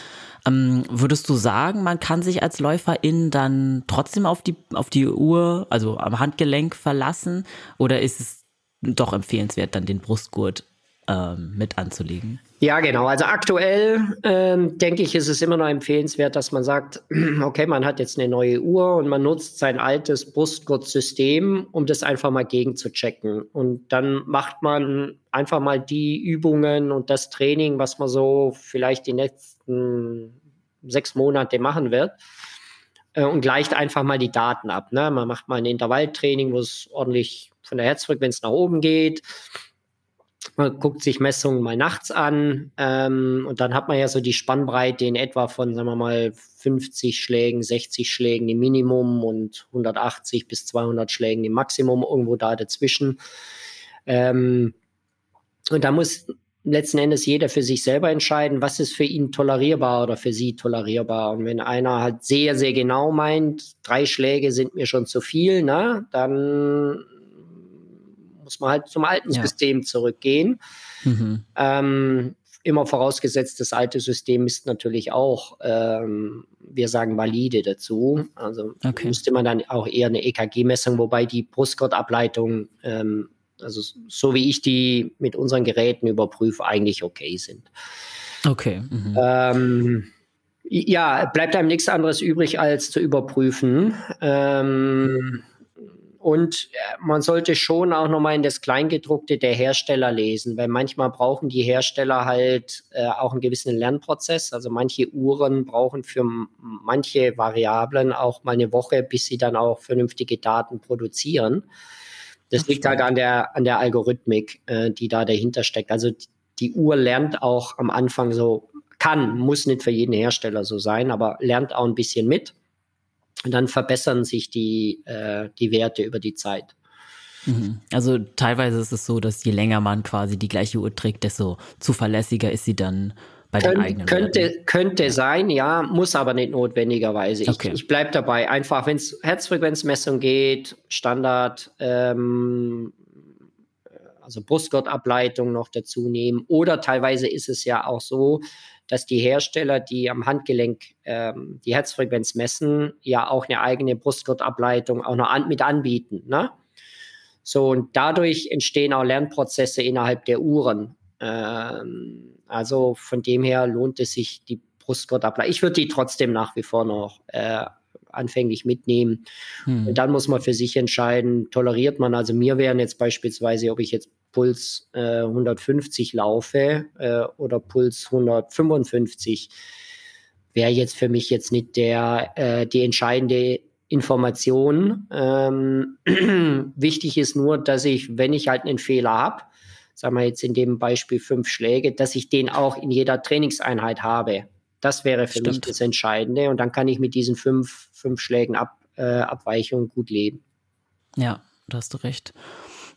Speaker 2: Ähm, würdest du sagen, man kann sich als Läuferin dann trotzdem auf die, auf die Uhr, also am Handgelenk verlassen? Oder ist es doch empfehlenswert, dann den Brustgurt ähm, mit anzulegen?
Speaker 1: Ja, genau. Also aktuell ähm, denke ich, ist es immer noch empfehlenswert, dass man sagt, okay, man hat jetzt eine neue Uhr und man nutzt sein altes Brustgurtsystem, um das einfach mal gegen zu checken. Und dann macht man einfach mal die Übungen und das Training, was man so vielleicht die nächsten sechs Monate machen wird äh, und gleicht einfach mal die Daten ab. Ne? Man macht mal ein Intervalltraining, wo es ordentlich von der Herzfrequenz nach oben geht man guckt sich Messungen mal nachts an ähm, und dann hat man ja so die Spannbreite in etwa von, sagen wir mal, 50 Schlägen, 60 Schlägen im Minimum und 180 bis 200 Schlägen im Maximum, irgendwo da dazwischen. Ähm, und da muss letzten Endes jeder für sich selber entscheiden, was ist für ihn tolerierbar oder für sie tolerierbar. Und wenn einer halt sehr, sehr genau meint, drei Schläge sind mir schon zu viel, na, dann muss man halt zum alten ja. System zurückgehen. Mhm. Ähm, immer vorausgesetzt, das alte System ist natürlich auch, ähm, wir sagen valide dazu. Also okay. müsste man dann auch eher eine EKG-Messung, wobei die Brustgurtableitung, ähm, also so wie ich die mit unseren Geräten überprüfe, eigentlich okay sind.
Speaker 2: Okay. Mhm.
Speaker 1: Ähm, ja, bleibt einem nichts anderes übrig, als zu überprüfen. Ähm, und äh, man sollte schon auch nochmal in das Kleingedruckte der Hersteller lesen, weil manchmal brauchen die Hersteller halt äh, auch einen gewissen Lernprozess. Also manche Uhren brauchen für manche Variablen auch mal eine Woche, bis sie dann auch vernünftige Daten produzieren. Das liegt halt an der, an der Algorithmik, äh, die da dahinter steckt. Also die Uhr lernt auch am Anfang so, kann, muss nicht für jeden Hersteller so sein, aber lernt auch ein bisschen mit. Und dann verbessern sich die, äh, die Werte über die Zeit.
Speaker 2: Mhm. Also teilweise ist es so, dass je länger man quasi die gleiche Uhr trägt, desto zuverlässiger ist sie dann bei Kön den eigenen
Speaker 1: Könnte, Werten. könnte sein, ja, muss aber nicht notwendigerweise. Ich, okay. ich bleibe dabei. Einfach, wenn es Herzfrequenzmessung geht, Standard, ähm, also Brustgurtableitung noch dazu nehmen. Oder teilweise ist es ja auch so, dass die Hersteller, die am Handgelenk ähm, die Herzfrequenz messen, ja auch eine eigene Brustgurtableitung auch noch an, mit anbieten. Ne? So, und dadurch entstehen auch Lernprozesse innerhalb der Uhren. Ähm, also von dem her lohnt es sich, die Brustgurtableitung. Ich würde die trotzdem nach wie vor noch äh, anfänglich mitnehmen. Hm. Und dann muss man für sich entscheiden, toleriert man. Also mir wären jetzt beispielsweise, ob ich jetzt Puls äh, 150 laufe äh, oder Puls 155, wäre jetzt für mich jetzt nicht der, äh, die entscheidende Information. Ähm, wichtig ist nur, dass ich, wenn ich halt einen Fehler habe, sagen wir jetzt in dem Beispiel fünf Schläge, dass ich den auch in jeder Trainingseinheit habe. Das wäre für Stimmt. mich das Entscheidende. Und dann kann ich mit diesen fünf, fünf Schlägen Ab, äh, Abweichung gut leben.
Speaker 2: Ja, da hast du recht.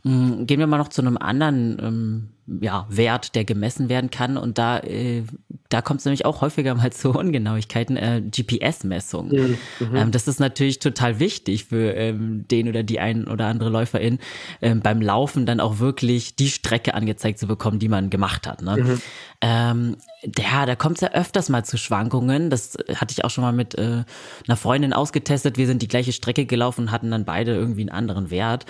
Speaker 2: Hm, gehen wir mal noch zu einem anderen ähm, ja, Wert, der gemessen werden kann. Und da, äh, da kommt es nämlich auch häufiger mal zu Ungenauigkeiten, äh, GPS-Messung. Mhm. Ähm, das ist natürlich total wichtig für ähm, den oder die ein oder andere Läuferin, ähm, beim Laufen dann auch wirklich die Strecke angezeigt zu bekommen, die man gemacht hat. Ne? Mhm. Ähm, ja, da kommt es ja öfters mal zu Schwankungen. Das hatte ich auch schon mal mit äh, einer Freundin ausgetestet. Wir sind die gleiche Strecke gelaufen und hatten dann beide irgendwie einen anderen Wert.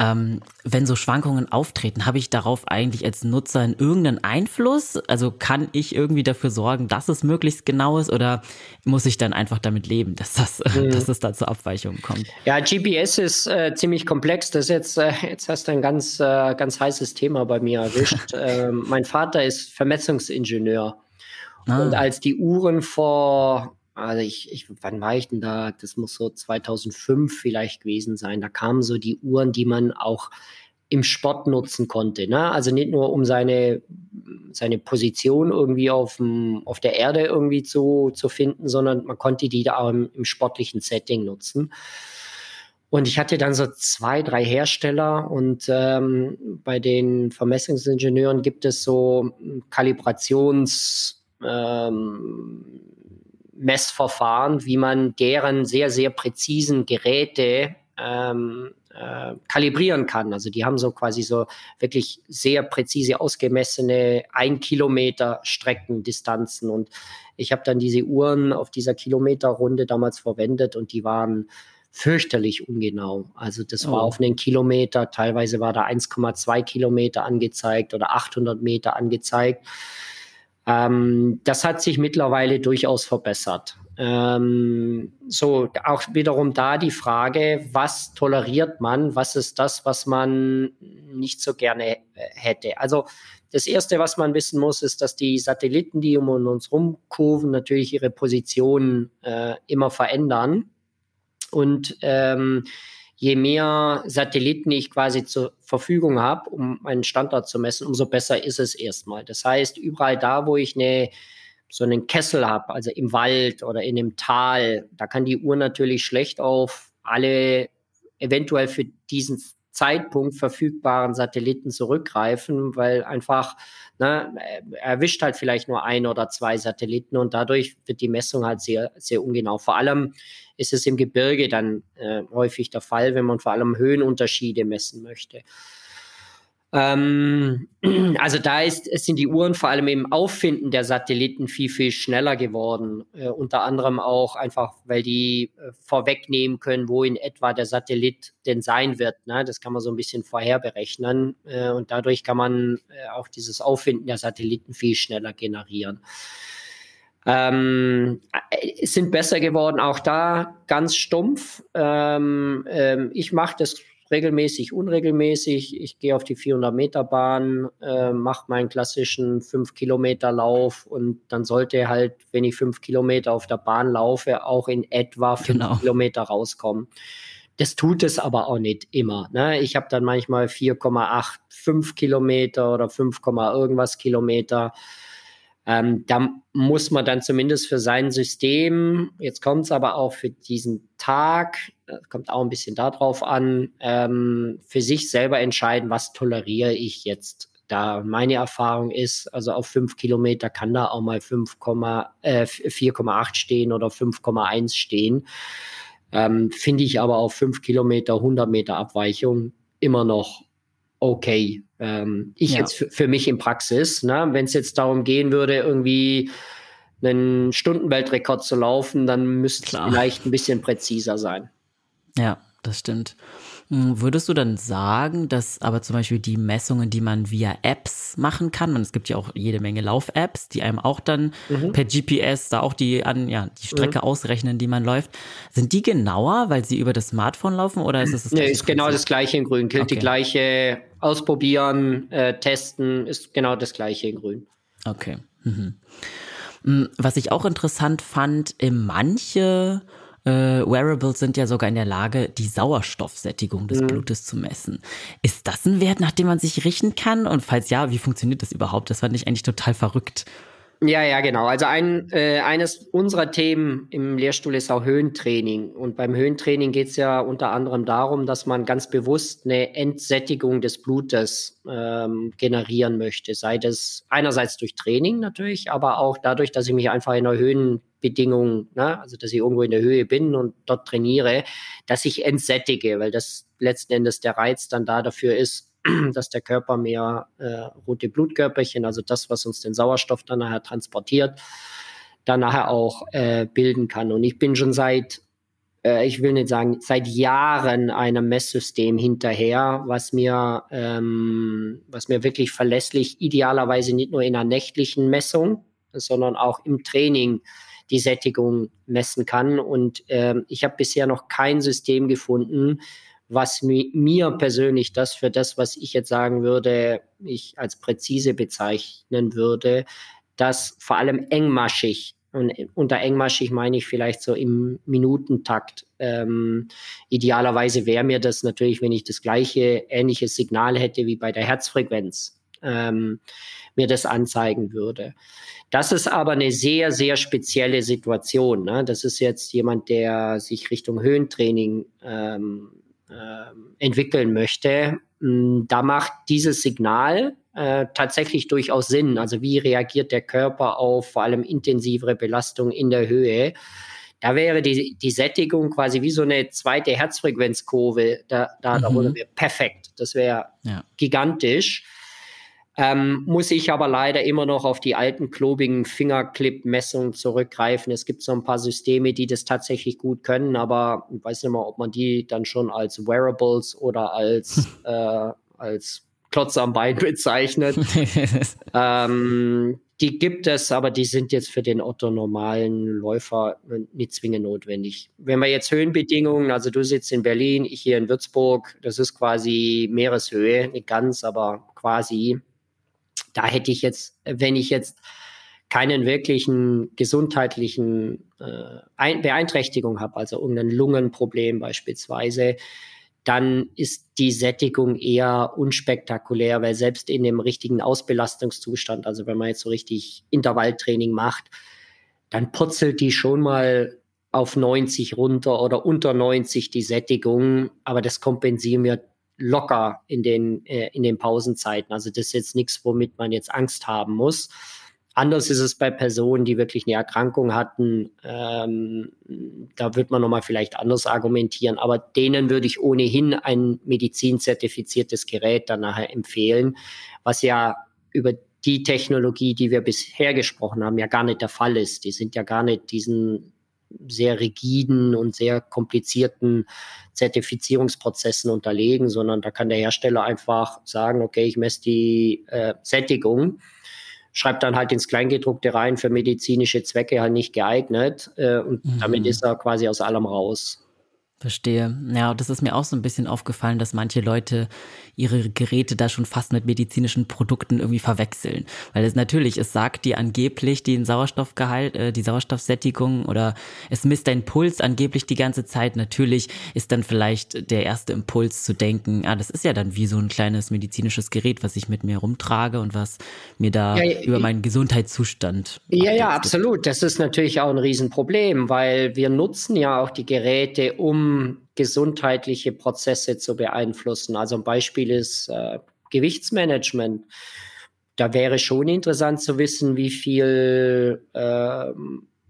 Speaker 2: Ähm, wenn so Schwankungen auftreten, habe ich darauf eigentlich als Nutzer einen irgendeinen Einfluss? Also kann ich irgendwie dafür sorgen, dass es möglichst genau ist oder muss ich dann einfach damit leben, dass, das, mhm. dass es da zu Abweichungen kommt?
Speaker 1: Ja, GPS ist äh, ziemlich komplex. Das ist jetzt, äh, jetzt hast du ein ganz, äh, ganz heißes Thema bei mir erwischt. Ähm, mein Vater ist Vermessungsingenieur. Ah. Und als die Uhren vor also ich, ich, wann war ich denn da? Das muss so 2005 vielleicht gewesen sein. Da kamen so die Uhren, die man auch im Sport nutzen konnte. Ne? Also nicht nur um seine, seine Position irgendwie auf, dem, auf der Erde irgendwie zu, zu finden, sondern man konnte die da auch im, im sportlichen Setting nutzen. Und ich hatte dann so zwei, drei Hersteller und ähm, bei den Vermessungsingenieuren gibt es so Kalibrations ähm, wie man deren sehr, sehr präzisen Geräte ähm, äh, kalibrieren kann. Also die haben so quasi so wirklich sehr präzise ausgemessene ein Kilometer Streckendistanzen und ich habe dann diese Uhren auf dieser Kilometerrunde damals verwendet und die waren fürchterlich ungenau. Also das oh. war auf einen Kilometer, teilweise war da 1,2 Kilometer angezeigt oder 800 Meter angezeigt. Ähm, das hat sich mittlerweile durchaus verbessert. Ähm, so, auch wiederum da die Frage, was toleriert man? Was ist das, was man nicht so gerne äh, hätte? Also, das erste, was man wissen muss, ist, dass die Satelliten, die um uns rumkurven, natürlich ihre Position äh, immer verändern. Und ähm, je mehr Satelliten ich quasi zur Verfügung habe, um einen Standort zu messen, umso besser ist es erstmal. Das heißt, überall da, wo ich eine so einen Kessel habe, also im Wald oder in einem Tal, da kann die Uhr natürlich schlecht auf alle eventuell für diesen Zeitpunkt verfügbaren Satelliten zurückgreifen, weil einfach, ne, erwischt halt vielleicht nur ein oder zwei Satelliten und dadurch wird die Messung halt sehr, sehr ungenau. Vor allem ist es im Gebirge dann äh, häufig der Fall, wenn man vor allem Höhenunterschiede messen möchte. Ähm, also da ist, sind die Uhren vor allem im Auffinden der Satelliten viel, viel schneller geworden. Äh, unter anderem auch einfach, weil die äh, vorwegnehmen können, wo in etwa der Satellit denn sein wird. Ne? Das kann man so ein bisschen vorher berechnen. Äh, und dadurch kann man äh, auch dieses Auffinden der Satelliten viel schneller generieren. Ähm, äh, sind besser geworden, auch da ganz stumpf. Ähm, ähm, ich mache das regelmäßig, unregelmäßig. Ich gehe auf die 400 Meter Bahn, äh, mache meinen klassischen 5 Kilometer Lauf und dann sollte halt, wenn ich 5 Kilometer auf der Bahn laufe, auch in etwa 5 genau. Kilometer rauskommen. Das tut es aber auch nicht immer. Ne? Ich habe dann manchmal 4,85 Kilometer oder 5, irgendwas Kilometer. Ähm, da muss man dann zumindest für sein System, jetzt kommt es aber auch für diesen Tag, kommt auch ein bisschen darauf an, ähm, für sich selber entscheiden, was toleriere ich jetzt. Da meine Erfahrung ist, also auf fünf Kilometer kann da auch mal 5, äh, 4,8 stehen oder 5,1 stehen. Ähm, Finde ich aber auf fünf Kilometer, 100 Meter Abweichung immer noch okay. Ähm, ich ja. jetzt für mich in Praxis, ne? wenn es jetzt darum gehen würde, irgendwie einen Stundenweltrekord zu laufen, dann müsste es vielleicht ein bisschen präziser sein.
Speaker 2: Ja, das stimmt. Hm, würdest du dann sagen, dass aber zum Beispiel die Messungen, die man via Apps machen kann, und es gibt ja auch jede Menge Lauf-Apps, die einem auch dann mhm. per GPS da auch die an ja die Strecke mhm. ausrechnen, die man läuft, sind die genauer, weil sie über das Smartphone laufen oder ist es das?
Speaker 1: Nee, ist genau das gleiche in Grün. Gilt okay. die gleiche Ausprobieren, äh, testen, ist genau das gleiche in Grün.
Speaker 2: Okay. Mhm. Hm, was ich auch interessant fand, manche äh, Wearables sind ja sogar in der Lage, die Sauerstoffsättigung des mhm. Blutes zu messen. Ist das ein Wert, nach dem man sich richten kann? Und falls ja, wie funktioniert das überhaupt? Das fand ich eigentlich total verrückt.
Speaker 1: Ja, ja, genau. Also ein, äh, eines unserer Themen im Lehrstuhl ist auch Höhentraining. Und beim Höhentraining geht es ja unter anderem darum, dass man ganz bewusst eine Entsättigung des Blutes ähm, generieren möchte. Sei das einerseits durch Training natürlich, aber auch dadurch, dass ich mich einfach in einer Höhenbedingung, ne, also dass ich irgendwo in der Höhe bin und dort trainiere, dass ich entsättige, weil das letzten Endes der Reiz dann da dafür ist, dass der Körper mehr äh, rote Blutkörperchen, also das, was uns den Sauerstoff dann nachher transportiert, dann nachher auch äh, bilden kann. Und ich bin schon seit, äh, ich will nicht sagen, seit Jahren einem Messsystem hinterher, was mir, ähm, was mir wirklich verlässlich, idealerweise nicht nur in einer nächtlichen Messung, sondern auch im Training die Sättigung messen kann. Und ähm, ich habe bisher noch kein System gefunden, was mi mir persönlich das für das, was ich jetzt sagen würde, ich als präzise bezeichnen würde, das vor allem engmaschig und unter engmaschig meine ich vielleicht so im Minutentakt. Ähm, idealerweise wäre mir das natürlich, wenn ich das gleiche ähnliche Signal hätte wie bei der Herzfrequenz, ähm, mir das anzeigen würde. Das ist aber eine sehr, sehr spezielle Situation. Ne? Das ist jetzt jemand, der sich Richtung Höhentraining ähm, äh, entwickeln möchte, da macht dieses Signal äh, tatsächlich durchaus Sinn. Also wie reagiert der Körper auf vor allem intensivere Belastung in der Höhe? Da wäre die, die Sättigung quasi wie so eine zweite Herzfrequenzkurve. Da, da, mhm. da wäre perfekt. Das wäre ja. gigantisch. Ähm, muss ich aber leider immer noch auf die alten klobigen Fingerclip-Messungen zurückgreifen. Es gibt so ein paar Systeme, die das tatsächlich gut können, aber ich weiß nicht mal, ob man die dann schon als Wearables oder als, äh, als Klotz am Bein bezeichnet. ähm, die gibt es, aber die sind jetzt für den Otto normalen Läufer nicht zwingend notwendig. Wenn wir jetzt Höhenbedingungen, also du sitzt in Berlin, ich hier in Würzburg, das ist quasi Meereshöhe, nicht ganz, aber quasi da hätte ich jetzt, wenn ich jetzt keinen wirklichen gesundheitlichen äh, Beeinträchtigung habe, also irgendein Lungenproblem beispielsweise, dann ist die Sättigung eher unspektakulär, weil selbst in dem richtigen Ausbelastungszustand, also wenn man jetzt so richtig Intervalltraining macht, dann purzelt die schon mal auf 90 runter oder unter 90 die Sättigung, aber das kompensieren wir locker in den, äh, in den Pausenzeiten. Also das ist jetzt nichts, womit man jetzt Angst haben muss. Anders ist es bei Personen, die wirklich eine Erkrankung hatten. Ähm, da wird man nochmal vielleicht anders argumentieren. Aber denen würde ich ohnehin ein medizinzertifiziertes Gerät dann nachher empfehlen, was ja über die Technologie, die wir bisher gesprochen haben, ja gar nicht der Fall ist. Die sind ja gar nicht diesen sehr rigiden und sehr komplizierten Zertifizierungsprozessen unterlegen, sondern da kann der Hersteller einfach sagen, okay, ich messe die äh, Sättigung, schreibt dann halt ins Kleingedruckte rein, für medizinische Zwecke halt nicht geeignet äh, und mhm. damit ist er quasi aus allem raus.
Speaker 2: Verstehe. Ja, das ist mir auch so ein bisschen aufgefallen, dass manche Leute ihre Geräte da schon fast mit medizinischen Produkten irgendwie verwechseln. Weil es natürlich, es sagt dir angeblich den Sauerstoffgehalt, äh, die Sauerstoffsättigung oder es misst deinen Puls angeblich die ganze Zeit. Natürlich ist dann vielleicht der erste Impuls zu denken, ah, das ist ja dann wie so ein kleines medizinisches Gerät, was ich mit mir rumtrage und was mir da ja, ja, über meinen Gesundheitszustand.
Speaker 1: Ja, ja, absolut. Das ist natürlich auch ein Riesenproblem, weil wir nutzen ja auch die Geräte, um gesundheitliche Prozesse zu beeinflussen. Also ein Beispiel ist äh, Gewichtsmanagement. Da wäre schon interessant zu wissen, wie viel äh,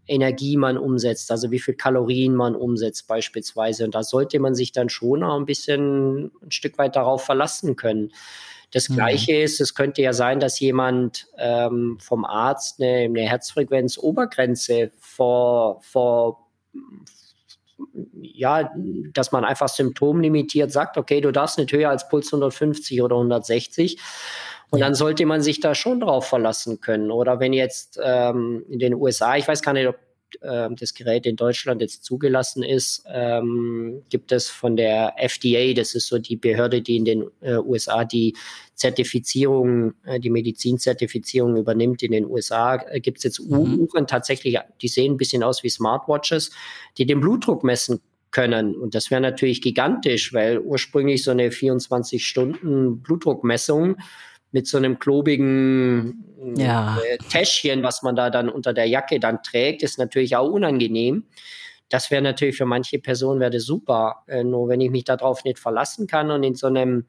Speaker 1: Energie man umsetzt, also wie viel Kalorien man umsetzt beispielsweise. Und da sollte man sich dann schon auch ein bisschen ein Stück weit darauf verlassen können. Das mhm. Gleiche mhm. ist, es könnte ja sein, dass jemand ähm, vom Arzt eine, eine Herzfrequenz-Obergrenze vor, vor, ja, dass man einfach symptomlimitiert sagt, okay, du darfst nicht höher als Puls 150 oder 160. Und ja. dann sollte man sich da schon drauf verlassen können. Oder wenn jetzt ähm, in den USA, ich weiß gar nicht, ob äh, das Gerät in Deutschland jetzt zugelassen ist, ähm, gibt es von der FDA, das ist so die Behörde, die in den äh, USA die Zertifizierung, äh, die Medizinzertifizierung übernimmt. In den USA äh, gibt es jetzt mhm. Uhren tatsächlich, die sehen ein bisschen aus wie Smartwatches, die den Blutdruck messen können. Und das wäre natürlich gigantisch, weil ursprünglich so eine 24 Stunden Blutdruckmessung mit so einem klobigen ja. äh, Täschchen, was man da dann unter der Jacke dann trägt, ist natürlich auch unangenehm. Das wäre natürlich für manche Personen wäre super. Äh, nur wenn ich mich darauf nicht verlassen kann und in so einem,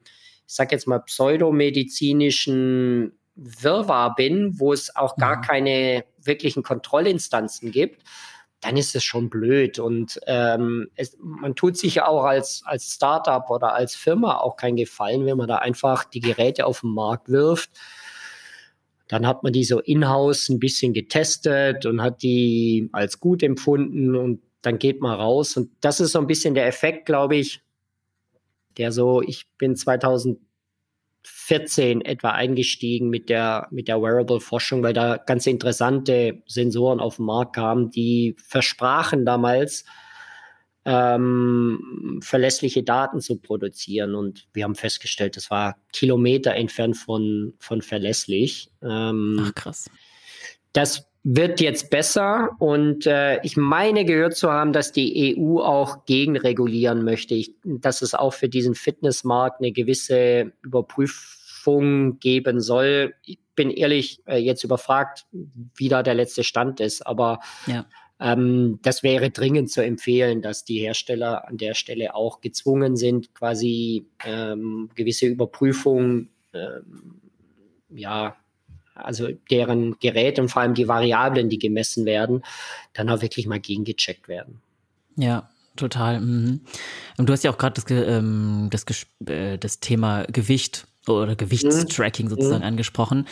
Speaker 1: ich sag jetzt mal, pseudomedizinischen Wirrwarr bin, wo es auch gar mhm. keine wirklichen Kontrollinstanzen gibt, dann ist es schon blöd. Und ähm, es, man tut sich ja auch als, als Startup oder als Firma auch keinen Gefallen, wenn man da einfach die Geräte auf den Markt wirft. Dann hat man die so in-house ein bisschen getestet und hat die als gut empfunden und dann geht man raus. Und das ist so ein bisschen der Effekt, glaube ich, der so, ich bin 2000 14 etwa eingestiegen mit der, mit der Wearable-Forschung, weil da ganz interessante Sensoren auf den Markt kamen, die versprachen damals, ähm, verlässliche Daten zu produzieren. Und wir haben festgestellt, das war Kilometer entfernt von, von verlässlich. Ähm,
Speaker 2: Ach, krass.
Speaker 1: Das wird jetzt besser und äh, ich meine gehört zu haben, dass die EU auch gegenregulieren möchte, ich, dass es auch für diesen Fitnessmarkt eine gewisse Überprüfung geben soll. Ich bin ehrlich äh, jetzt überfragt, wie da der letzte Stand ist, aber ja. ähm, das wäre dringend zu empfehlen, dass die Hersteller an der Stelle auch gezwungen sind, quasi ähm, gewisse Überprüfungen ähm, ja, also deren Geräte und vor allem die Variablen, die gemessen werden, dann auch wirklich mal gegengecheckt werden.
Speaker 2: Ja, total. Mhm. Du hast ja auch gerade das, ähm, das, äh, das Thema Gewicht oder Gewichtstracking mhm. sozusagen mhm. angesprochen.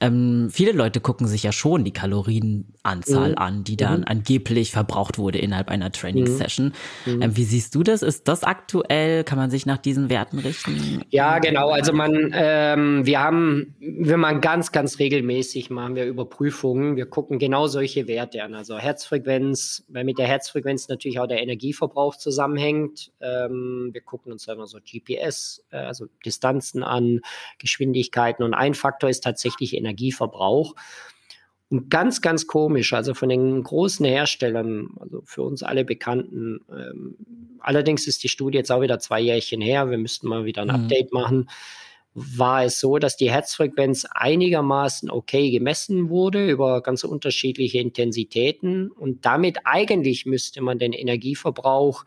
Speaker 2: Ähm, viele Leute gucken sich ja schon die Kalorienanzahl mhm. an, die dann mhm. angeblich verbraucht wurde innerhalb einer Training-Session. Mhm. Mhm. Ähm, wie siehst du das? Ist das aktuell? Kann man sich nach diesen Werten richten?
Speaker 1: Ja, genau. Also man, ähm, wir haben, wenn man ganz, ganz regelmäßig machen wir Überprüfungen. Wir gucken genau solche Werte an. Also Herzfrequenz, weil mit der Herzfrequenz natürlich auch der Energieverbrauch zusammenhängt. Ähm, wir gucken uns dann also GPS, äh, also Distanzen an, Geschwindigkeiten. Und ein Faktor ist tatsächlich Energieverbrauch. Und ganz, ganz komisch, also von den großen Herstellern, also für uns alle bekannten. Ähm, allerdings ist die Studie jetzt auch wieder zwei Jährchen her. Wir müssten mal wieder ein mhm. Update machen. War es so, dass die Herzfrequenz einigermaßen okay gemessen wurde über ganz unterschiedliche Intensitäten und damit eigentlich müsste man den Energieverbrauch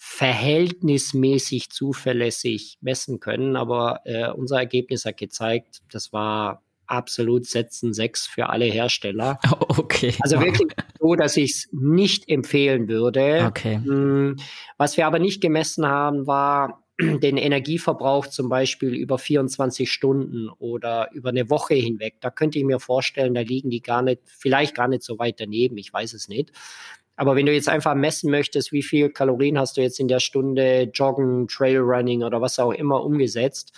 Speaker 1: verhältnismäßig zuverlässig messen können. Aber äh, unser Ergebnis hat gezeigt, das war absolut Sätzen sechs für alle Hersteller.
Speaker 2: Okay.
Speaker 1: Also wirklich so, dass ich es nicht empfehlen würde.
Speaker 2: Okay.
Speaker 1: Hm, was wir aber nicht gemessen haben, war den Energieverbrauch zum Beispiel über 24 Stunden oder über eine Woche hinweg. Da könnte ich mir vorstellen, da liegen die gar nicht, vielleicht gar nicht so weit daneben. Ich weiß es nicht. Aber wenn du jetzt einfach messen möchtest, wie viel Kalorien hast du jetzt in der Stunde Joggen, Trailrunning oder was auch immer umgesetzt,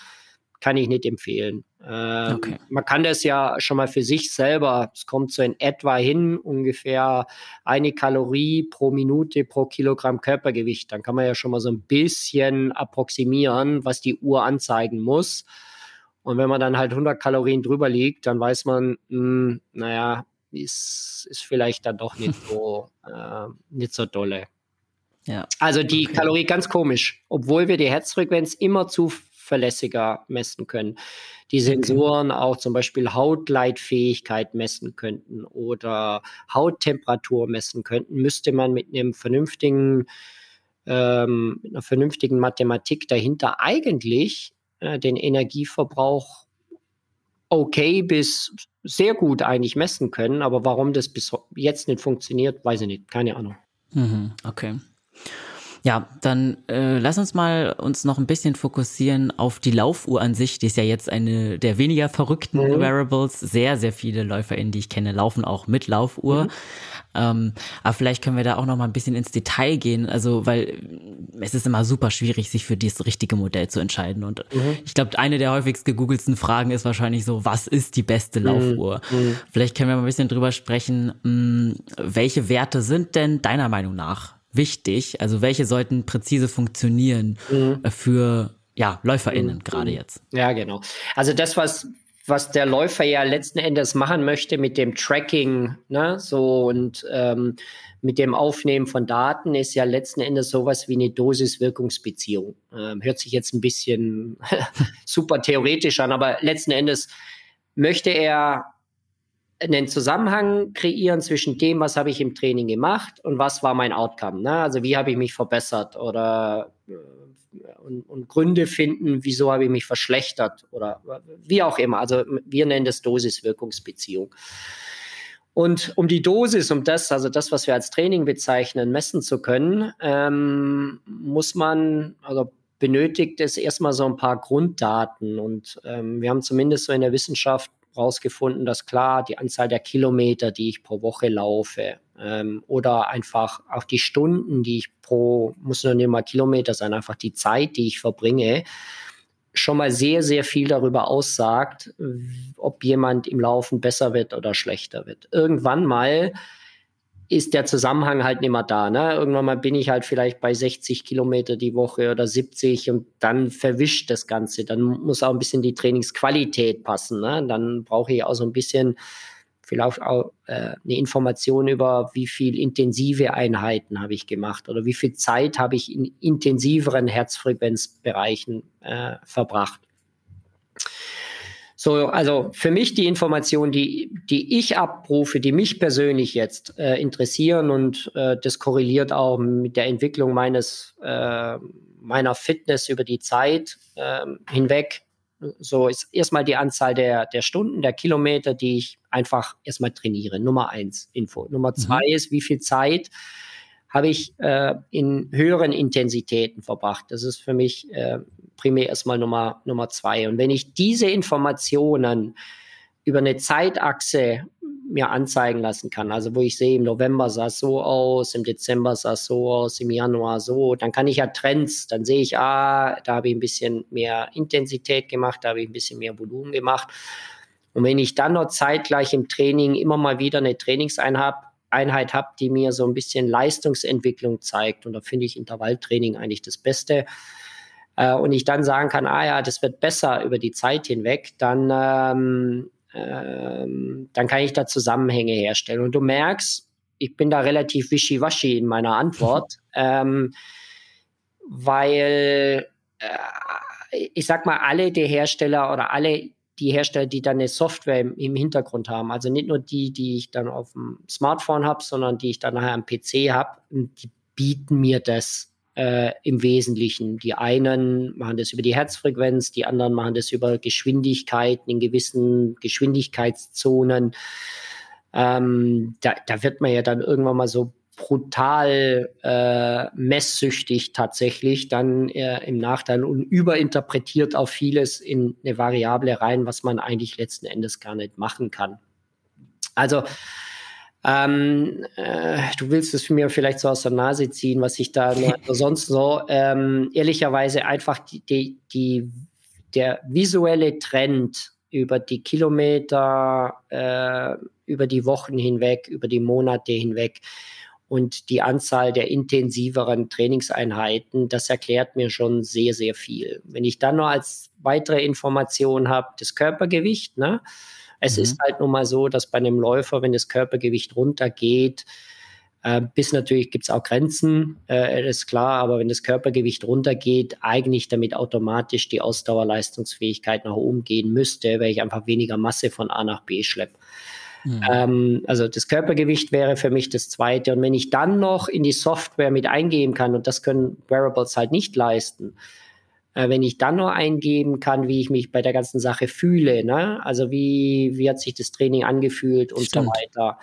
Speaker 1: kann ich nicht empfehlen. Ähm, okay. Man kann das ja schon mal für sich selber, es kommt so in etwa hin, ungefähr eine Kalorie pro Minute pro Kilogramm Körpergewicht. Dann kann man ja schon mal so ein bisschen approximieren, was die Uhr anzeigen muss. Und wenn man dann halt 100 Kalorien drüber liegt, dann weiß man, mh, hm, naja, ist, ist vielleicht dann doch nicht so, äh, nicht so dolle. Ja. Also die okay. Kalorie ganz komisch, obwohl wir die Herzfrequenz immer zu zuverlässiger messen können. Die Sensoren okay. auch zum Beispiel Hautleitfähigkeit messen könnten oder Hauttemperatur messen könnten, müsste man mit einem vernünftigen, ähm, mit einer vernünftigen Mathematik dahinter eigentlich äh, den Energieverbrauch okay bis sehr gut eigentlich messen können. Aber warum das bis jetzt nicht funktioniert, weiß ich nicht. Keine Ahnung.
Speaker 2: Mhm, okay. Ja, dann äh, lass uns mal uns noch ein bisschen fokussieren auf die Laufuhr an sich. Die ist ja jetzt eine der weniger verrückten mhm. Wearables. Sehr, sehr viele LäuferInnen, die ich kenne, laufen auch mit Laufuhr. Mhm. Ähm, aber vielleicht können wir da auch noch mal ein bisschen ins Detail gehen. Also, weil es ist immer super schwierig, sich für dieses richtige Modell zu entscheiden. Und mhm. ich glaube, eine der häufigst gegoogelten Fragen ist wahrscheinlich so, was ist die beste mhm. Laufuhr? Mhm. Vielleicht können wir mal ein bisschen drüber sprechen, mh, hm, welche Werte sind denn deiner Meinung nach wichtig? Also welche sollten präzise funktionieren mhm. Äh, für ja, LäuferInnen mhm. gerade jetzt?
Speaker 1: Ja, genau. Also das, was, was der Läufer ja letzten Endes machen möchte mit dem Tracking, ne, so und ähm, mit dem Aufnehmen von Daten ist ja letzten Endes sowas wie eine Dosis-Wirkungsbeziehung. Ähm, hört sich jetzt ein bisschen super theoretisch an, aber letzten Endes möchte er einen Zusammenhang kreieren zwischen dem, was habe ich im Training gemacht und was war mein Outcome. Ne? Also wie habe ich mich verbessert oder äh, und, und, Gründe finden, wieso habe ich mich verschlechtert oder wie auch immer. Also wir nennen das Dosis-Wirkungsbeziehung. Und um die Dosis, um das, also das, was wir als Training bezeichnen, messen zu können, ähm, muss man, also benötigt es erstmal so ein paar Grunddaten. Und ähm, wir haben zumindest so in der Wissenschaft rausgefunden, dass klar die Anzahl der Kilometer, die ich pro Woche laufe, ähm, oder einfach auch die Stunden, die ich pro, muss noch nicht mal Kilometer sein, einfach die Zeit, die ich verbringe, schon mal sehr, sehr viel darüber aussagt, ob jemand im Laufen besser wird oder schlechter wird. Irgendwann mal ist der Zusammenhang halt nicht mehr da. Ne? Irgendwann mal bin ich halt vielleicht bei 60 Kilometer die Woche oder 70 und dann verwischt das Ganze. Dann muss auch ein bisschen die Trainingsqualität passen. Ne? Dann brauche ich auch so ein bisschen vielleicht auch äh, eine Information über, wie viel intensive Einheiten habe ich gemacht oder wie viel Zeit habe ich in intensiveren Herzfrequenzbereichen äh, verbracht. So, also für mich die Informationen, die, die ich abrufe, die mich persönlich jetzt äh, interessieren und äh, das korreliert auch mit der Entwicklung meines, äh, meiner Fitness über die Zeit äh, hinweg. So ist erstmal die Anzahl der, der Stunden, der Kilometer, die ich einfach erstmal trainiere. Nummer eins, Info. Nummer mhm. zwei mhm. ist, wie viel Zeit habe ich äh, in höheren Intensitäten verbracht. Das ist für mich äh, primär erstmal Nummer, Nummer zwei. Und wenn ich diese Informationen über eine Zeitachse mir anzeigen lassen kann, also wo ich sehe, im November sah es so aus, im Dezember sah es so aus, im Januar so, dann kann ich ja Trends, dann sehe ich, ah, da habe ich ein bisschen mehr Intensität gemacht, da habe ich ein bisschen mehr Volumen gemacht. Und wenn ich dann noch zeitgleich im Training immer mal wieder eine Trainingseinheit Einheit habe, die mir so ein bisschen Leistungsentwicklung zeigt, und da finde ich Intervalltraining eigentlich das Beste, äh, und ich dann sagen kann, ah ja, das wird besser über die Zeit hinweg, dann ähm, ähm, dann kann ich da Zusammenhänge herstellen. Und du merkst, ich bin da relativ wischiwaschi in meiner Antwort, ähm, weil äh, ich sag mal, alle die Hersteller oder alle die Hersteller, die dann eine Software im, im Hintergrund haben, also nicht nur die, die ich dann auf dem Smartphone habe, sondern die ich dann nachher am PC habe, die bieten mir das äh, im Wesentlichen. Die einen machen das über die Herzfrequenz, die anderen machen das über Geschwindigkeiten in gewissen Geschwindigkeitszonen. Ähm, da, da wird man ja dann irgendwann mal so brutal äh, messsüchtig tatsächlich dann äh, im Nachteil und überinterpretiert auch vieles in eine Variable rein, was man eigentlich letzten Endes gar nicht machen kann. Also ähm, äh, du willst es mir vielleicht so aus der Nase ziehen, was ich da sonst so. Ähm, ehrlicherweise einfach die, die, die, der visuelle Trend über die Kilometer, äh, über die Wochen hinweg, über die Monate hinweg und die Anzahl der intensiveren Trainingseinheiten, das erklärt mir schon sehr, sehr viel. Wenn ich dann noch als weitere Information habe, das Körpergewicht, ne? Es mhm. ist halt nun mal so, dass bei einem Läufer, wenn das Körpergewicht runtergeht, äh, bis natürlich gibt es auch Grenzen, äh, ist klar, aber wenn das Körpergewicht runtergeht, eigentlich damit automatisch die Ausdauerleistungsfähigkeit nach oben gehen müsste, weil ich einfach weniger Masse von A nach B schleppe. Mhm. Ähm, also das Körpergewicht wäre für mich das Zweite. Und wenn ich dann noch in die Software mit eingeben kann, und das können Wearables halt nicht leisten, wenn ich dann nur eingeben kann, wie ich mich bei der ganzen Sache fühle, ne? also wie, wie hat sich das Training angefühlt und Stimmt. so weiter,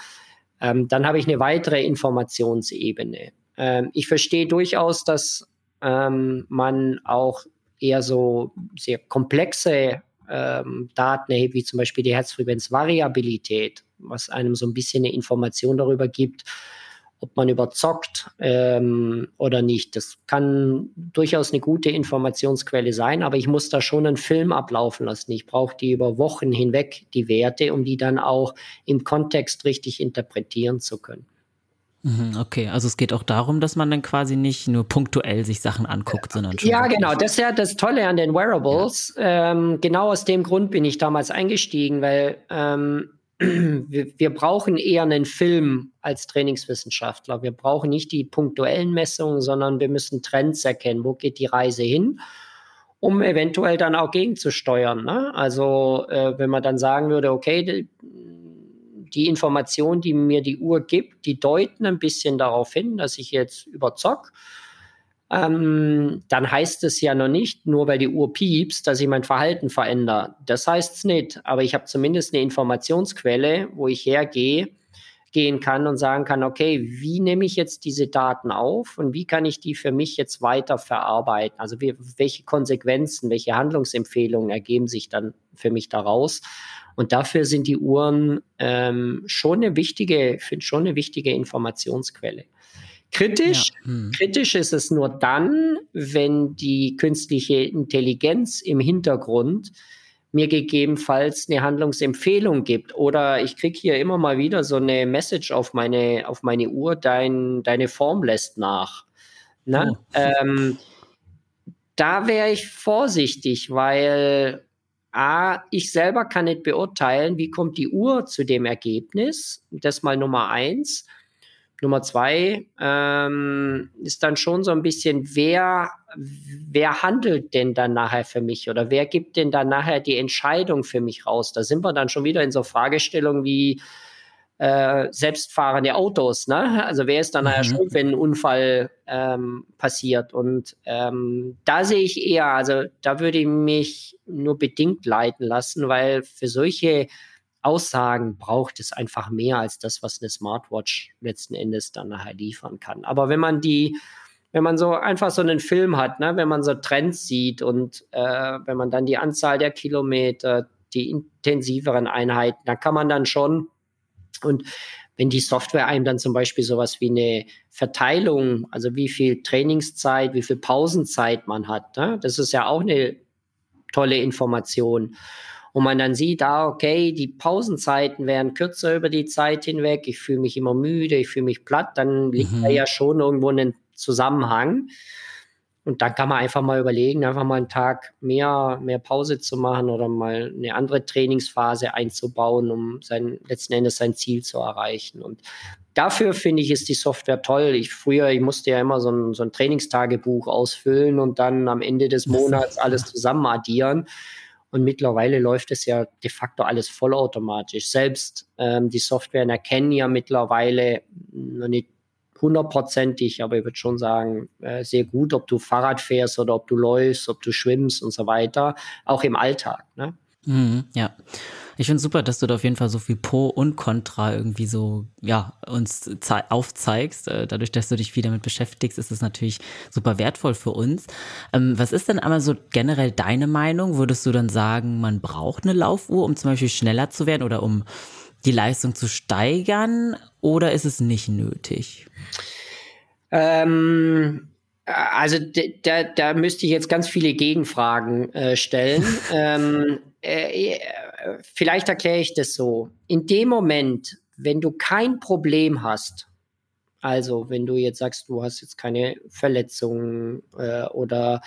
Speaker 1: ähm, dann habe ich eine weitere Informationsebene. Ähm, ich verstehe durchaus, dass ähm, man auch eher so sehr komplexe ähm, Daten erhebt, wie zum Beispiel die Herzfrequenzvariabilität, was einem so ein bisschen eine Information darüber gibt, ob man überzockt ähm, oder nicht. Das kann durchaus eine gute Informationsquelle sein, aber ich muss da schon einen Film ablaufen lassen. Ich brauche die über Wochen hinweg, die Werte, um die dann auch im Kontext richtig interpretieren zu können.
Speaker 2: Mhm, okay, also es geht auch darum, dass man dann quasi nicht nur punktuell sich Sachen anguckt, sondern
Speaker 1: schon. Ja, genau. Das ist ja das Tolle an den Wearables. Ja. Ähm, genau aus dem Grund bin ich damals eingestiegen, weil ähm, wir, brauchen eher einen Film als Trainingswissenschaftler. Wir brauchen nicht die punktuellen Messungen, sondern wir müssen Trends erkennen. Wo geht die Reise hin? Um eventuell dann auch gegenzusteuern. Ne? Also, äh, wenn man dann sagen würde, okay, die, die Informationen, die mir die Uhr gibt, die deuten ein bisschen darauf hin, dass ich jetzt überzock ähm, dann heißt es ja noch nicht, nur weil die Uhr piepst, dass ich mein Verhalten verändere. Das heißt es nicht, aber ich habe zumindest eine Informationsquelle, wo ich hergehe, gehen kann und sagen kann, okay, wie nehme ich jetzt diese Daten auf und wie kann ich die für mich jetzt weiter verarbeiten? Also wie, welche Konsequenzen, welche Handlungsempfehlungen ergeben sich dann für mich daraus? Und dafür sind die Uhren ähm, schon eine wichtige, schon eine wichtige Informationsquelle. Kritisch, ja. hm. kritisch ist es nur dann, wenn die künstliche Intelligenz im Hintergrund mir gegebenenfalls eine Handlungsempfehlung gibt. Oder ich kriege hier immer mal wieder so eine Message auf meine, auf meine Uhr, dein, deine Form lässt nach. Ne? Oh. Ähm, da wäre ich vorsichtig, weil A, ich selber kann nicht beurteilen, wie kommt die Uhr zu dem Ergebnis. Das mal Nummer eins. Nummer zwei ähm, ist dann schon so ein bisschen, wer, wer handelt denn dann nachher für mich oder wer gibt denn dann nachher die Entscheidung für mich raus? Da sind wir dann schon wieder in so Fragestellungen wie äh, selbstfahrende Autos. Ne? Also wer ist dann mhm. nachher schuld, wenn ein Unfall ähm, passiert? Und ähm, da sehe ich eher, also da würde ich mich nur bedingt leiten lassen, weil für solche Aussagen braucht es einfach mehr als das, was eine Smartwatch letzten Endes dann nachher liefern kann. Aber wenn man die, wenn man so einfach so einen Film hat, ne, wenn man so Trends sieht und äh, wenn man dann die Anzahl der Kilometer, die intensiveren Einheiten, da kann man dann schon und wenn die Software einem dann zum Beispiel sowas wie eine Verteilung, also wie viel Trainingszeit, wie viel Pausenzeit man hat, ne, das ist ja auch eine tolle Information wo man dann sieht, ah, okay, die Pausenzeiten werden kürzer über die Zeit hinweg, ich fühle mich immer müde, ich fühle mich platt, dann liegt mhm. da ja schon irgendwo ein Zusammenhang. Und dann kann man einfach mal überlegen, einfach mal einen Tag mehr, mehr Pause zu machen oder mal eine andere Trainingsphase einzubauen, um sein, letzten Endes sein Ziel zu erreichen. Und dafür finde ich, ist die Software toll. Ich früher, ich musste ja immer so ein, so ein Trainingstagebuch ausfüllen und dann am Ende des Monats alles zusammen addieren. Und mittlerweile läuft es ja de facto alles vollautomatisch. Selbst ähm, die Software erkennen ja mittlerweile noch nicht hundertprozentig, aber ich würde schon sagen, äh, sehr gut, ob du Fahrrad fährst oder ob du läufst, ob du schwimmst und so weiter, auch im Alltag. Ne?
Speaker 2: Mhm, ja. Ich finde super, dass du da auf jeden Fall so viel Pro und Contra irgendwie so, ja, uns aufzeigst. Äh, dadurch, dass du dich viel damit beschäftigst, ist es natürlich super wertvoll für uns. Ähm, was ist denn einmal so generell deine Meinung? Würdest du dann sagen, man braucht eine Laufuhr, um zum Beispiel schneller zu werden oder um die Leistung zu steigern oder ist es nicht nötig?
Speaker 1: Ähm, also da, da müsste ich jetzt ganz viele Gegenfragen äh, stellen. ähm, äh, vielleicht erkläre ich das so. In dem Moment, wenn du kein Problem hast, also wenn du jetzt sagst, du hast jetzt keine Verletzungen äh, oder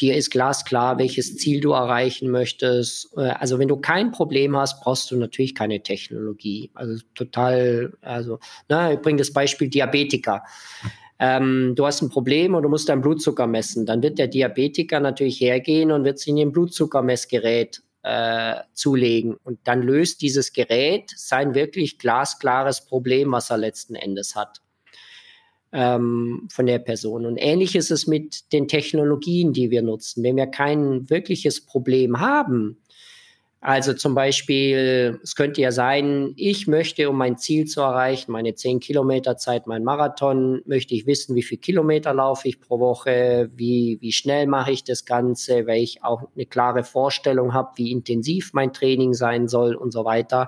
Speaker 1: dir ist glasklar, welches Ziel du erreichen möchtest. Äh, also wenn du kein Problem hast, brauchst du natürlich keine Technologie. Also total, also, na, ich bringe das Beispiel Diabetiker. Ähm, du hast ein Problem und du musst deinen Blutzucker messen. Dann wird der Diabetiker natürlich hergehen und wird sich in ein Blutzuckermessgerät äh, zulegen. Und dann löst dieses Gerät sein wirklich glasklares Problem, was er letzten Endes hat ähm, von der Person. Und ähnlich ist es mit den Technologien, die wir nutzen. Wenn wir kein wirkliches Problem haben, also zum Beispiel, es könnte ja sein, ich möchte, um mein Ziel zu erreichen, meine 10 Kilometer Zeit, mein Marathon, möchte ich wissen, wie viel Kilometer laufe ich pro Woche, wie, wie schnell mache ich das Ganze, weil ich auch eine klare Vorstellung habe, wie intensiv mein Training sein soll und so weiter.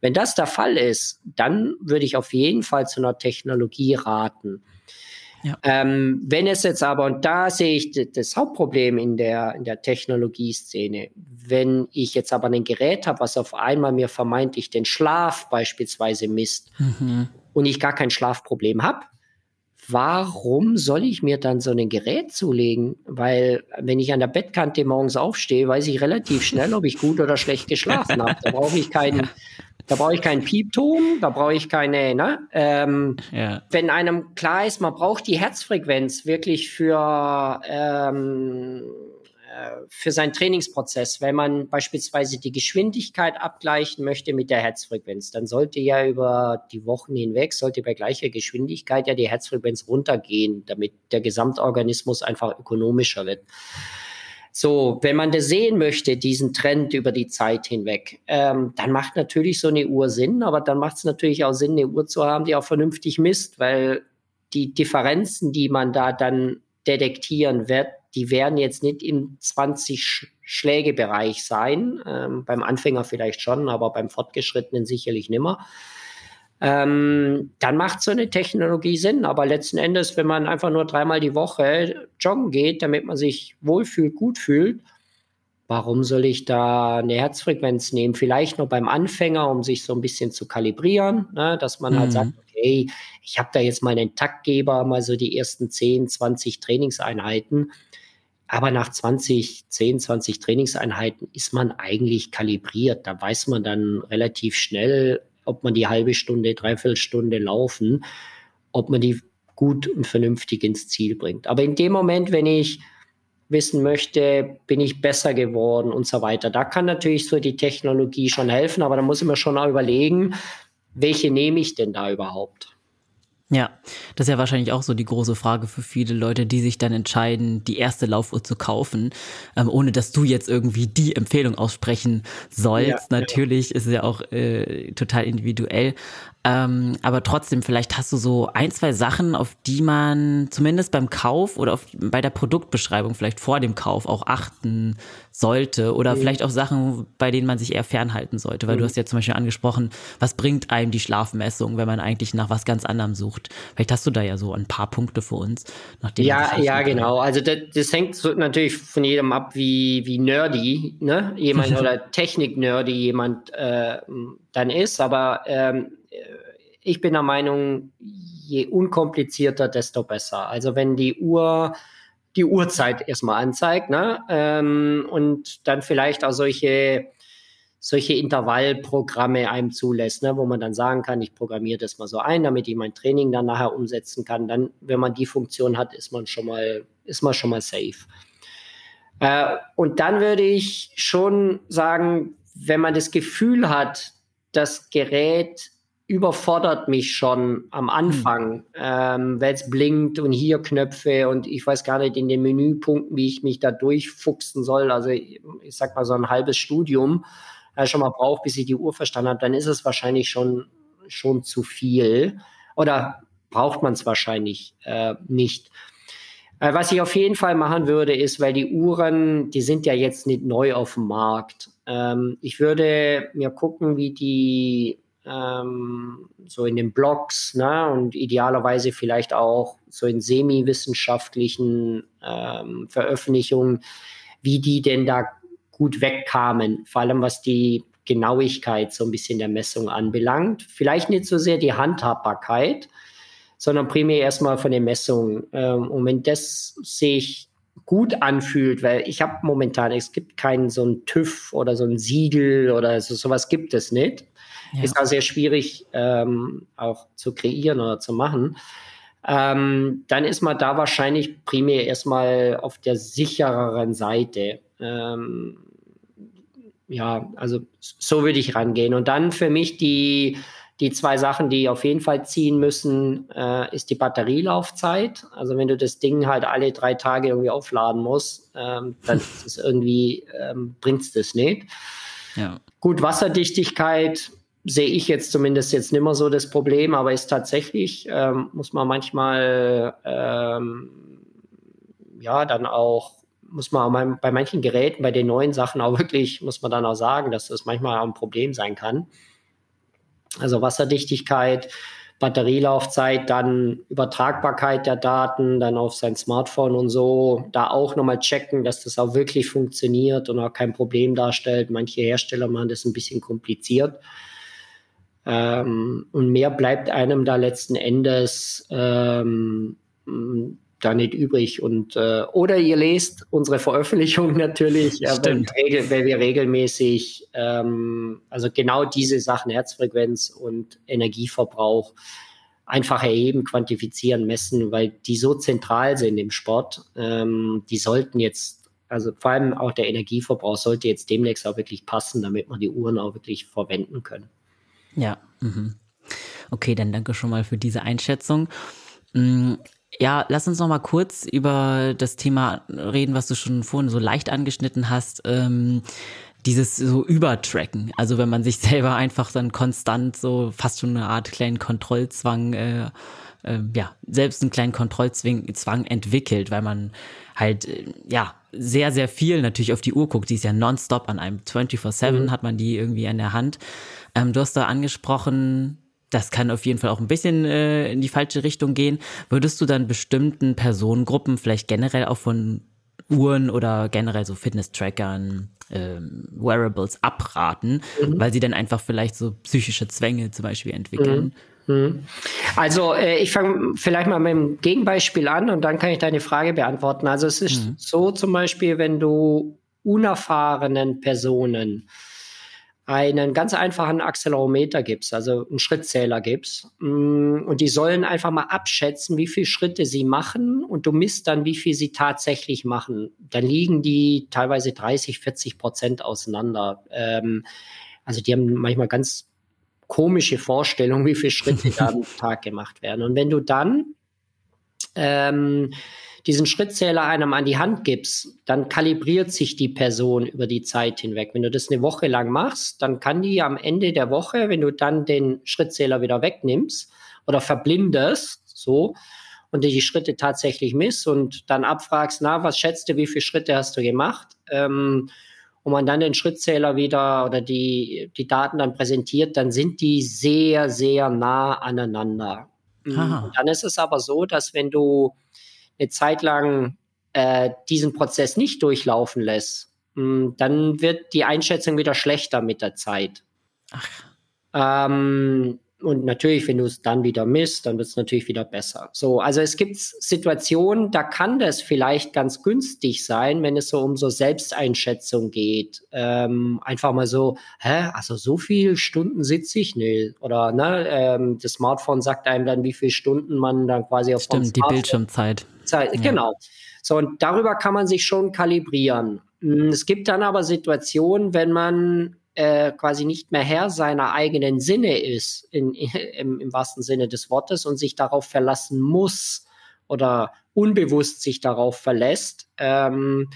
Speaker 1: Wenn das der Fall ist, dann würde ich auf jeden Fall zu einer Technologie raten. Ja. Ähm, wenn es jetzt aber, und da sehe ich das Hauptproblem in der, in der Technologieszene, wenn ich jetzt aber ein Gerät habe, was auf einmal mir vermeintlich den Schlaf beispielsweise misst mhm. und ich gar kein Schlafproblem habe, warum soll ich mir dann so ein Gerät zulegen? Weil wenn ich an der Bettkante morgens aufstehe, weiß ich relativ schnell, ob ich gut oder schlecht geschlafen habe. Da brauche ich keinen, da brauche ich keinen Piepton, da brauche ich keine, ne? Ähm, ja. Wenn einem klar ist, man braucht die Herzfrequenz wirklich für, ähm, äh, für seinen Trainingsprozess. Wenn man beispielsweise die Geschwindigkeit abgleichen möchte mit der Herzfrequenz, dann sollte ja über die Wochen hinweg, sollte bei gleicher Geschwindigkeit ja die Herzfrequenz runtergehen, damit der Gesamtorganismus einfach ökonomischer wird. So, wenn man das sehen möchte, diesen Trend über die Zeit hinweg, ähm, dann macht natürlich so eine Uhr Sinn, aber dann macht es natürlich auch Sinn, eine Uhr zu haben, die auch vernünftig misst, weil die Differenzen, die man da dann detektieren wird, die werden jetzt nicht im 20 Schlägebereich sein. Ähm, beim Anfänger vielleicht schon, aber beim Fortgeschrittenen sicherlich nimmer ähm, dann macht so eine Technologie Sinn. Aber letzten Endes, wenn man einfach nur dreimal die Woche joggen geht, damit man sich wohlfühlt, gut fühlt, warum soll ich da eine Herzfrequenz nehmen? Vielleicht nur beim Anfänger, um sich so ein bisschen zu kalibrieren, ne? dass man halt mhm. halt sagt, okay, ich habe da jetzt mal einen Taktgeber, mal so die ersten 10, 20 Trainingseinheiten. Aber nach 20, 10, 20 Trainingseinheiten ist man eigentlich kalibriert. Da weiß man dann relativ schnell, ob man die halbe Stunde, dreiviertel Stunde laufen, ob man die gut und vernünftig ins Ziel bringt. Aber in dem Moment, wenn ich wissen möchte, bin ich besser geworden und so weiter, da kann natürlich so die Technologie schon helfen, aber da muss ich mir schon überlegen, welche nehme ich denn da überhaupt?
Speaker 2: Ja, das ist ja wahrscheinlich auch so die große Frage für viele Leute, die sich dann entscheiden, die erste Laufuhr zu kaufen, ähm, ohne dass du jetzt irgendwie die Empfehlung aussprechen sollst. Ja, Natürlich ja. ist es ja auch äh, total individuell. Ähm, aber trotzdem, vielleicht hast du so ein, zwei Sachen, auf die man zumindest beim Kauf oder auf, bei der Produktbeschreibung vielleicht vor dem Kauf auch achten sollte oder mhm. vielleicht auch Sachen, bei denen man sich eher fernhalten sollte, weil mhm. du hast ja zum Beispiel angesprochen, was bringt einem die Schlafmessung, wenn man eigentlich nach was ganz anderem sucht. Vielleicht hast du da ja so ein paar Punkte für uns.
Speaker 1: Nachdem ja, ja, genau. Also das, das hängt so natürlich von jedem ab, wie, wie nerdy ne? jemand oder Technik-nerdy jemand äh, dann ist, aber ähm, ich bin der Meinung, je unkomplizierter, desto besser. Also wenn die Uhr die Uhrzeit erstmal anzeigt, ne? Ähm, und dann vielleicht auch solche, solche Intervallprogramme einem zulässt, ne? wo man dann sagen kann, ich programmiere das mal so ein, damit ich mein Training dann nachher umsetzen kann. Dann, wenn man die Funktion hat, ist man schon mal, ist man schon mal safe. Äh, und dann würde ich schon sagen, wenn man das Gefühl hat, das Gerät überfordert mich schon am Anfang, hm. ähm, weil es blinkt und hier Knöpfe und ich weiß gar nicht in den Menüpunkten, wie ich mich da durchfuchsen soll. Also ich, ich sag mal so ein halbes Studium äh, schon mal braucht, bis ich die Uhr verstanden habe, dann ist es wahrscheinlich schon, schon zu viel oder braucht man es wahrscheinlich äh, nicht. Äh, was ich auf jeden Fall machen würde, ist, weil die Uhren, die sind ja jetzt nicht neu auf dem Markt. Ähm, ich würde mir gucken, wie die ähm, so in den Blogs ne, und idealerweise vielleicht auch so in semi-wissenschaftlichen ähm, Veröffentlichungen, wie die denn da gut wegkamen, vor allem was die Genauigkeit so ein bisschen der Messung anbelangt. Vielleicht nicht so sehr die Handhabbarkeit, sondern primär erstmal von den Messungen. Ähm, und wenn das sich gut anfühlt, weil ich habe momentan, es gibt keinen so ein TÜV oder so ein Siegel oder so, sowas gibt es nicht. Ja. Ist auch sehr schwierig ähm, auch zu kreieren oder zu machen. Ähm, dann ist man da wahrscheinlich primär erstmal auf der sichereren Seite. Ähm, ja, also so würde ich rangehen. Und dann für mich die die zwei Sachen, die auf jeden Fall ziehen müssen, äh, ist die Batterielaufzeit. Also wenn du das Ding halt alle drei Tage irgendwie aufladen musst, ähm, dann ist es irgendwie, ähm, bringt es das nicht. Ja. Gut, Wasserdichtigkeit sehe ich jetzt zumindest jetzt nicht mehr so das Problem, aber ist tatsächlich, ähm, muss man manchmal ähm, ja dann auch muss man bei manchen Geräten, bei den neuen Sachen auch wirklich, muss man dann auch sagen, dass das manchmal auch ein Problem sein kann. Also Wasserdichtigkeit, Batterielaufzeit, dann Übertragbarkeit der Daten, dann auf sein Smartphone und so, da auch nochmal checken, dass das auch wirklich funktioniert und auch kein Problem darstellt. Manche Hersteller machen das ein bisschen kompliziert. Ähm, und mehr bleibt einem da letzten Endes ähm, da nicht übrig. Und äh, oder ihr lest unsere Veröffentlichung natürlich, äh, weil, wir, weil, wir regelmäßig ähm, also genau diese Sachen Herzfrequenz und Energieverbrauch einfach erheben, quantifizieren, messen, weil die so zentral sind im Sport. Ähm, die sollten jetzt, also vor allem auch der Energieverbrauch sollte jetzt demnächst auch wirklich passen, damit man die Uhren auch wirklich verwenden können.
Speaker 2: Ja. Mhm. Okay, dann danke schon mal für diese Einschätzung. Mm, ja, lass uns noch mal kurz über das Thema reden, was du schon vorhin so leicht angeschnitten hast. Ähm, dieses so Übertracken. Also wenn man sich selber einfach dann konstant so fast schon eine Art kleinen Kontrollzwang, äh, äh, ja, selbst einen kleinen Kontrollzwang Zwang entwickelt, weil man halt, äh, ja, sehr, sehr viel natürlich auf die Uhr guckt. Die ist ja nonstop an einem 24-7 mhm. hat man die irgendwie in der Hand. Ähm, du hast da angesprochen, das kann auf jeden Fall auch ein bisschen äh, in die falsche Richtung gehen. Würdest du dann bestimmten Personengruppen, vielleicht generell auch von Uhren oder generell so Fitness-Trackern, ähm, Wearables abraten, mhm. weil sie dann einfach vielleicht so psychische Zwänge zum Beispiel entwickeln?
Speaker 1: Mhm. Mhm. Also äh, ich fange vielleicht mal mit dem Gegenbeispiel an und dann kann ich deine Frage beantworten. Also es ist mhm. so zum Beispiel, wenn du unerfahrenen Personen einen ganz einfachen Accelerometer gibst, also einen Schrittzähler gibst. Mm, und die sollen einfach mal abschätzen, wie viele Schritte sie machen und du misst dann, wie viel sie tatsächlich machen. Dann liegen die teilweise 30, 40 Prozent auseinander. Ähm, also die haben manchmal ganz komische Vorstellungen, wie viele Schritte da am Tag gemacht werden. Und wenn du dann ähm, diesen Schrittzähler einem an die Hand gibst, dann kalibriert sich die Person über die Zeit hinweg. Wenn du das eine Woche lang machst, dann kann die am Ende der Woche, wenn du dann den Schrittzähler wieder wegnimmst oder verblindest, so, und die Schritte tatsächlich misst und dann abfragst, na, was schätzt du, wie viele Schritte hast du gemacht? Ähm, und man dann den Schrittzähler wieder oder die, die Daten dann präsentiert, dann sind die sehr, sehr nah aneinander. Und dann ist es aber so, dass wenn du eine Zeit lang äh, diesen Prozess nicht durchlaufen lässt, mh, hm, dann wird die Einschätzung wieder schlechter mit der Zeit. Ach. Ähm, und natürlich, wenn du es dann wieder misst, dann wird es natürlich wieder besser. So, also es gibt Situationen, da kann das vielleicht ganz günstig sein, wenn es so um so Selbsteinschätzung geht. Ähm, einfach mal so, hä, also so viel Stunden sitze ich? Nee. Oder ne, ähm, das Smartphone sagt einem dann, wie viele Stunden man dann quasi auf
Speaker 2: Stimmt, die Bildschirmzeit.
Speaker 1: Zeit, ja. Genau. So, und darüber kann man sich schon kalibrieren. Hm, es gibt dann aber Situationen, wenn man äh, quasi nicht mehr Herr seiner eigenen Sinne ist, in, im, im wahrsten Sinne des Wortes, und sich darauf verlassen muss oder unbewusst sich darauf verlässt, ähm,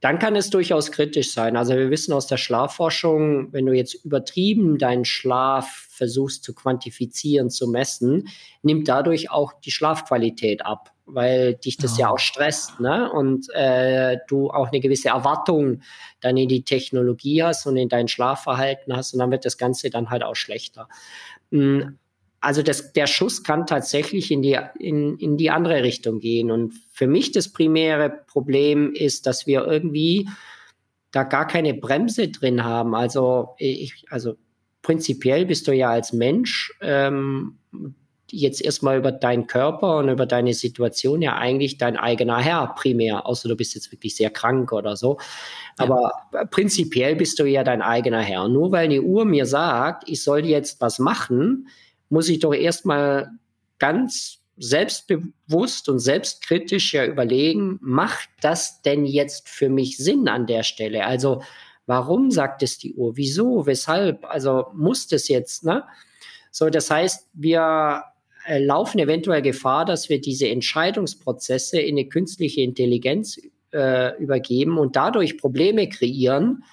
Speaker 1: dann kann es durchaus kritisch sein. Also wir wissen aus der Schlafforschung, wenn du jetzt übertrieben deinen Schlaf versuchst zu quantifizieren, zu messen, nimmt dadurch auch die Schlafqualität ab weil dich das oh. ja auch stresst, ne? Und äh, du auch eine gewisse Erwartung dann in die Technologie hast und in dein Schlafverhalten hast und dann wird das Ganze dann halt auch schlechter. Hm, also das, der Schuss kann tatsächlich in die, in, in die andere Richtung gehen. Und für mich das primäre Problem ist, dass wir irgendwie da gar keine Bremse drin haben. Also ich, also prinzipiell bist du ja als Mensch ähm, jetzt erstmal über deinen Körper und über deine Situation ja eigentlich dein eigener Herr primär, außer du bist jetzt wirklich sehr krank oder so. Aber ja. prinzipiell bist du ja dein eigener Herr. Nur weil eine Uhr mir sagt, ich soll jetzt was machen, muss ich doch erstmal ganz selbstbewusst und selbstkritisch ja überlegen, macht das denn jetzt für mich Sinn an der Stelle? Also, warum sagt es die Uhr? Wieso? Weshalb? Also, muss das jetzt, ne? So, das heißt, wir äh, laufen eventuell Gefahr, dass wir diese Entscheidungsprozesse in eine künstliche Intelligenz äh, übergeben und dadurch Probleme kreieren,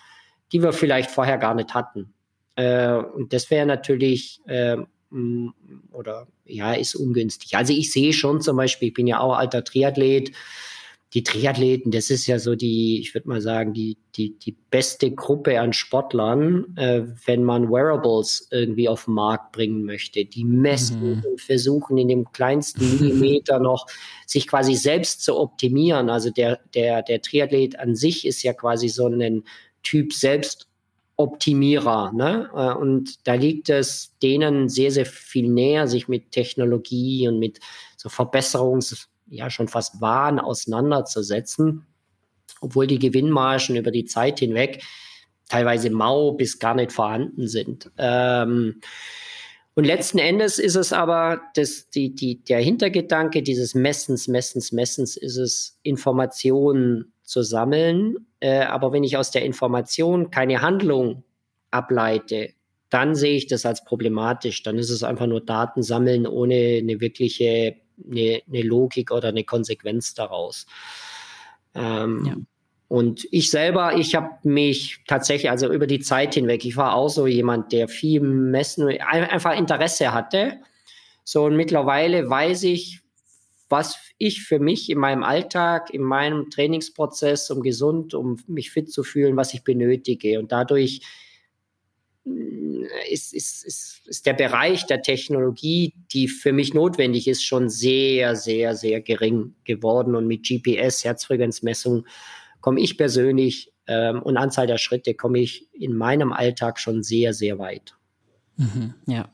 Speaker 1: die wir vielleicht vorher gar nicht hatten. Äh, und das wäre natürlich äh, oder ja, ist ungünstig. Also ich sehe schon zum Beispiel, ich bin ja auch alter Triathlet, die Triathleten, das ist ja so die, ich würde mal sagen, die, die, die beste Gruppe an Sportlern, äh, wenn man Wearables irgendwie auf den Markt bringen möchte. Die messen mhm. und versuchen in dem kleinsten Millimeter noch sich quasi selbst zu optimieren. Also der, der, der Triathlet an sich ist ja quasi so ein Typ Selbstoptimierer. Ne? Äh, und da liegt es denen sehr, sehr viel näher, sich mit Technologie und mit so Verbesserungs- ja schon fast Wahn auseinanderzusetzen, obwohl die Gewinnmargen über die Zeit hinweg teilweise mau bis gar nicht vorhanden sind. Ähm, und letzten Endes ist es aber, das, die, die, der Hintergedanke dieses Messens, Messens, Messens ist es, Informationen zu sammeln. Äh, aber wenn ich aus der Information keine Handlung ableite, dann sehe ich das als problematisch. Dann ist es einfach nur Daten sammeln ohne eine wirkliche eine, eine Logik oder eine Konsequenz daraus. Ähm, ja. Und ich selber, ich habe mich tatsächlich, also über die Zeit hinweg, ich war auch so jemand, der viel messen, einfach Interesse hatte. So, und mittlerweile weiß ich, was ich für mich in meinem Alltag, in meinem Trainingsprozess, um gesund, um mich fit zu fühlen, was ich benötige. Und dadurch ist, ist, ist, ist der Bereich der Technologie, die für mich notwendig ist, schon sehr, sehr, sehr gering geworden. Und mit GPS, Herzfrequenzmessung, komme ich persönlich ähm, und Anzahl der Schritte komme ich in meinem Alltag schon sehr, sehr weit.
Speaker 2: Mhm, ja.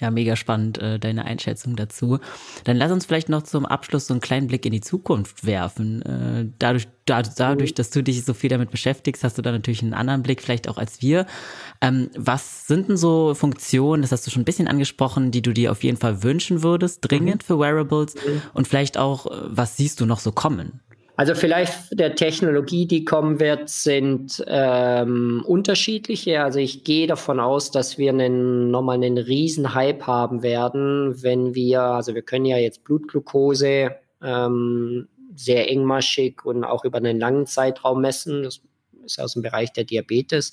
Speaker 2: Ja, mega spannend, äh, deine Einschätzung dazu. Dann lass uns vielleicht noch zum Abschluss so einen kleinen Blick in die Zukunft werfen. Äh, dadurch, da, dadurch, dass du dich so viel damit beschäftigst, hast du da natürlich einen anderen Blick vielleicht auch als wir. Ähm, was sind denn so Funktionen, das hast du schon ein bisschen angesprochen, die du dir auf jeden Fall wünschen würdest, dringend mhm. für Wearables? Mhm. Und vielleicht auch, äh, was siehst du noch so kommen?
Speaker 1: Also vielleicht der Technologie, die kommen wird, sind ähm, unterschiedliche. Also ich gehe davon aus, dass wir einen, nochmal einen riesen Hype haben werden, wenn wir, also wir können ja jetzt Blutglucose ähm, sehr engmaschig und auch über einen langen Zeitraum messen. Das ist aus dem Bereich der Diabetes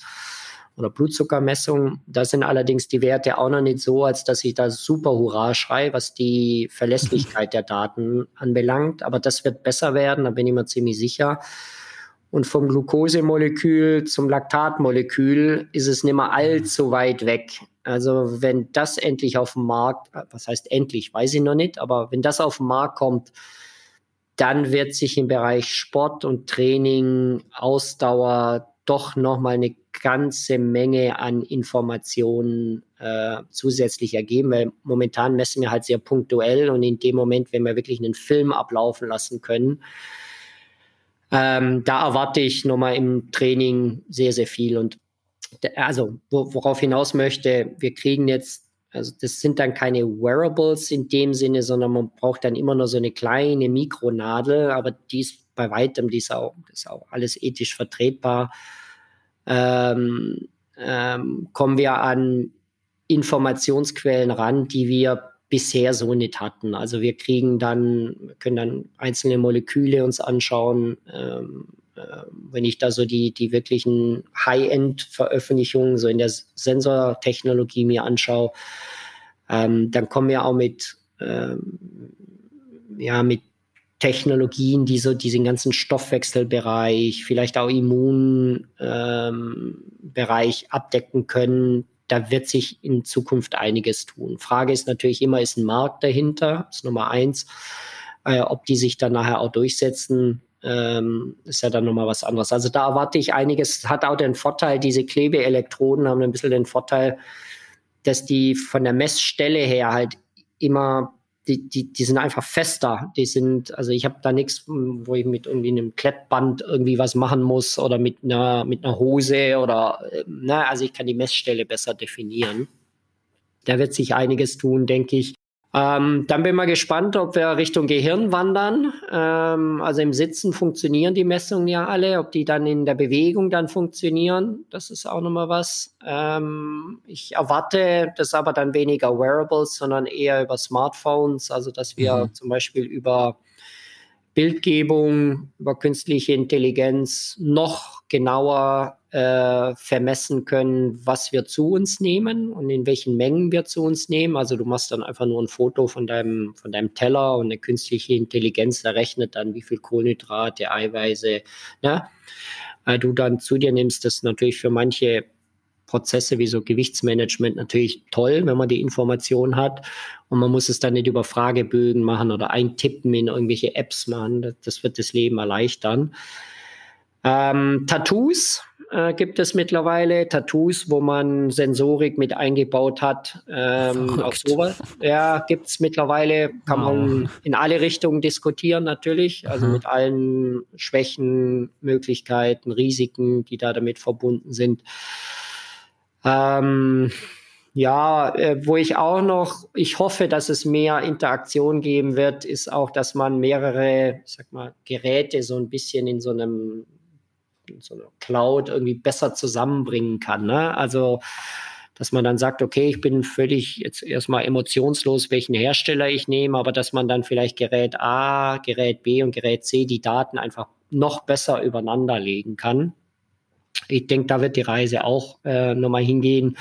Speaker 1: oder Blutzuckermessung. Da sind allerdings die Werte auch noch nicht so, als dass ich da super Hurra schrei, was die Verlässlichkeit der Daten anbelangt. Aber das wird besser werden, da bin ich mir ziemlich sicher. Und vom Glukosemolekül zum Laktatmolekül ist es nicht mehr allzu weit weg. Also wenn das endlich auf den Markt, was heißt endlich, weiß ich noch nicht, aber wenn das auf den Markt kommt, dann wird sich im Bereich Sport und Training, Ausdauer doch nochmal eine ganze Menge an Informationen äh, zusätzlich ergeben, weil momentan messen wir halt sehr punktuell und in dem Moment, wenn wir wirklich einen Film ablaufen lassen können, ähm, da erwarte ich nochmal im Training sehr, sehr viel. Und also, worauf hinaus möchte, wir kriegen jetzt, also das sind dann keine Wearables in dem Sinne, sondern man braucht dann immer nur so eine kleine Mikronadel, aber die ist bei weitem, die ist auch, ist auch alles ethisch vertretbar. Ähm, ähm, kommen wir an Informationsquellen ran, die wir bisher so nicht hatten. Also wir kriegen dann, können dann einzelne Moleküle uns anschauen. Ähm, äh, wenn ich da so die, die wirklichen High-End-Veröffentlichungen so in der Sensortechnologie mir anschaue, ähm, dann kommen wir auch mit, ähm, ja, mit Technologien, die so diesen ganzen Stoffwechselbereich, vielleicht auch Immunbereich ähm, abdecken können, da wird sich in Zukunft einiges tun. Frage ist natürlich immer, ist ein Markt dahinter? Das ist Nummer eins. Äh, ob die sich dann nachher auch durchsetzen, ähm, ist ja dann nochmal was anderes. Also da erwarte ich einiges. Hat auch den Vorteil, diese Klebeelektroden haben ein bisschen den Vorteil, dass die von der Messstelle her halt immer die, die, die sind einfach fester. Die sind, also ich habe da nichts, wo ich mit irgendwie einem Klettband irgendwie was machen muss oder mit einer, mit einer Hose oder, na, ne, also ich kann die Messstelle besser definieren. Da wird sich einiges tun, denke ich. Ähm, dann bin ich mal gespannt, ob wir Richtung Gehirn wandern. Ähm, also im Sitzen funktionieren die Messungen ja alle, ob die dann in der Bewegung dann funktionieren. Das ist auch nochmal was. Ähm, ich erwarte das aber dann weniger Wearables, sondern eher über Smartphones. Also dass wir mhm. zum Beispiel über Bildgebung, über künstliche Intelligenz noch genauer äh, vermessen können, was wir zu uns nehmen und in welchen Mengen wir zu uns nehmen. Also du machst dann einfach nur ein Foto von deinem, von deinem Teller und eine künstliche Intelligenz errechnet dann, wie viel Kohlenhydrate, Eiweiße, ne? Äh, du dann zu dir nimmst. Das ist natürlich für manche Prozesse wie so Gewichtsmanagement natürlich toll, wenn man die Information hat und man muss es dann nicht über Fragebögen machen oder eintippen in irgendwelche Apps machen. Das, wird das Leben erleichtern. Ähm, Tattoos äh, gibt es mittlerweile, Tattoos, wo man Sensorik mit eingebaut hat. Ähm, auch sowas. Ja, gibt es mittlerweile, kann wow. man in alle Richtungen diskutieren natürlich, also mhm. mit allen Schwächen, Möglichkeiten, Risiken, die da damit verbunden sind. Ähm, ja, äh, wo ich auch noch, ich hoffe, dass es mehr Interaktion geben wird, ist auch, dass man mehrere, sag mal, Geräte so ein bisschen in so einem so eine Cloud irgendwie besser zusammenbringen kann. Ne? Also, dass man dann sagt, okay, ich bin völlig jetzt erstmal emotionslos, welchen Hersteller ich nehme, aber dass man dann vielleicht Gerät A, Gerät B und Gerät C die Daten einfach noch besser übereinander legen kann. Ich denke, da wird die Reise auch äh, nochmal hingehen.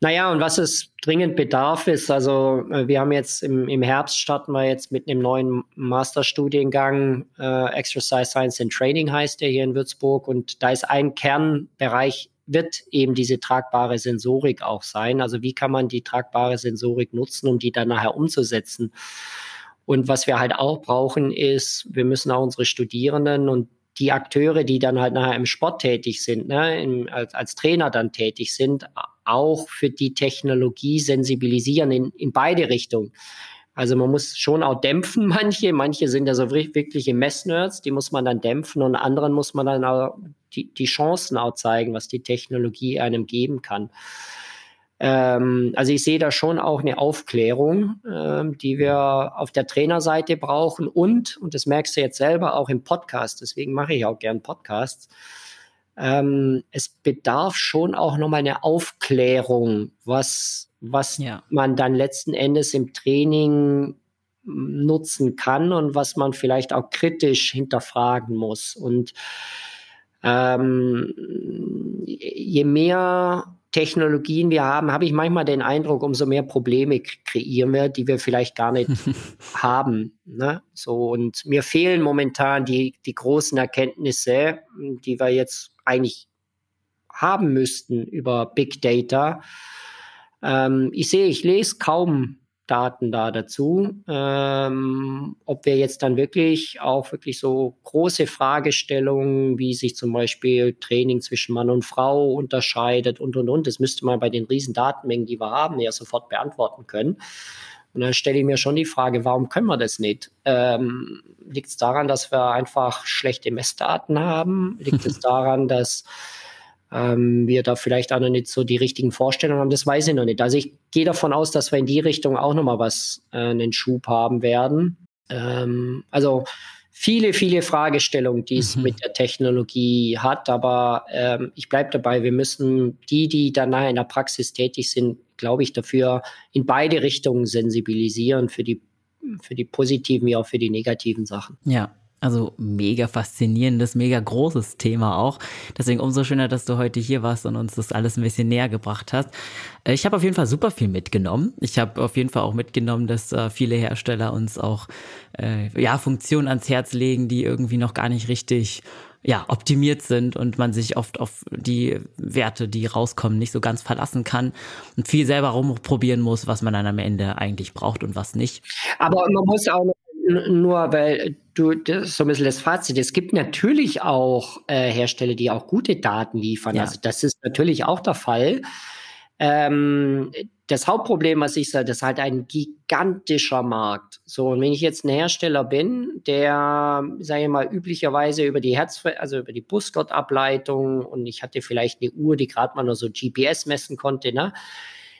Speaker 1: Naja, und was es dringend bedarf ist, also äh, wir haben jetzt im, im Herbst starten wir jetzt mit einem neuen Masterstudiengang, äh, Exercise Science and Training heißt der hier in Würzburg und da ist ein Kernbereich, wird eben diese tragbare Sensorik auch sein. Also wie kann man die tragbare Sensorik nutzen, um die dann nachher umzusetzen? Und was wir halt auch brauchen, ist, wir müssen auch unsere Studierenden und die Akteure, die dann halt nachher im Sport tätig sind, ne, im, als, als Trainer dann tätig sind, auch für die Technologie sensibilisieren in, in beide Richtungen. Also man muss schon auch dämpfen, manche. Manche sind ja so wirkliche Messnerds, die muss man dann dämpfen und anderen muss man dann auch die, die Chancen auch zeigen, was die Technologie einem geben kann. Ähm, also ich sehe da schon auch eine Aufklärung, ähm, die wir auf der Trainerseite brauchen und, und das merkst du jetzt selber auch im Podcast, deswegen mache ich auch gern Podcasts, ähm, es bedarf schon auch nochmal eine Aufklärung, was, was ja. man dann letzten Endes im Training nutzen kann und was man vielleicht auch kritisch hinterfragen muss. Und ähm, je mehr Technologien wir haben, habe ich manchmal den Eindruck, umso mehr Probleme kreieren wir, die wir vielleicht gar nicht haben. Ne? So, und mir fehlen momentan die, die großen Erkenntnisse, die wir jetzt eigentlich haben müssten über Big Data. Ähm, ich sehe, ich lese kaum Daten da dazu. Ähm, ob wir jetzt dann wirklich auch wirklich so große Fragestellungen, wie sich zum Beispiel Training zwischen Mann und Frau unterscheidet und und und, das müsste man bei den riesen Datenmengen, die wir haben, ja sofort beantworten können. Und dann stelle ich mir schon die Frage, warum können wir das nicht? Ähm, Liegt es daran, dass wir einfach schlechte Messdaten haben? Liegt es daran, dass ähm, wir da vielleicht auch noch nicht so die richtigen Vorstellungen haben, das weiß ich noch nicht. Also ich gehe davon aus, dass wir in die Richtung auch nochmal was, äh, einen Schub haben werden. Ähm, also viele, viele Fragestellungen, die es mhm. mit der Technologie hat, aber ähm, ich bleibe dabei, wir müssen die, die danach in der Praxis tätig sind, glaube ich, dafür in beide Richtungen sensibilisieren, für die, für die positiven wie auch für die negativen Sachen.
Speaker 2: Ja, also mega faszinierendes, mega großes Thema auch. Deswegen umso schöner, dass du heute hier warst und uns das alles ein bisschen näher gebracht hast. Äh, ich habe auf jeden Fall super viel mitgenommen. Ich habe auf jeden Fall auch mitgenommen, dass äh, viele Hersteller uns auch äh, ja, Funktionen ans Herz legen, die irgendwie noch gar nicht richtig ja, optimiert sind und man sich oft auf die Werte, die rauskommen, nicht so ganz verlassen kann und viel selber rumprobieren muss, was man dann am Ende eigentlich braucht und was nicht.
Speaker 1: Aber man muss auch nur, weil du das so ein bisschen das Fazit. Es gibt natürlich auch äh, Hersteller, die auch gute Daten liefern. Ja. Also das ist natürlich auch der Fall. Ähm, das Hauptproblem, was ich sage, das ist halt ein gigantischer Markt. So, und wenn ich jetzt ein Hersteller bin, der, sage ich mal, üblicherweise über die Herz, also über die Brustgurtableitung und ich hatte vielleicht eine Uhr, die gerade mal nur so GPS messen konnte, ne?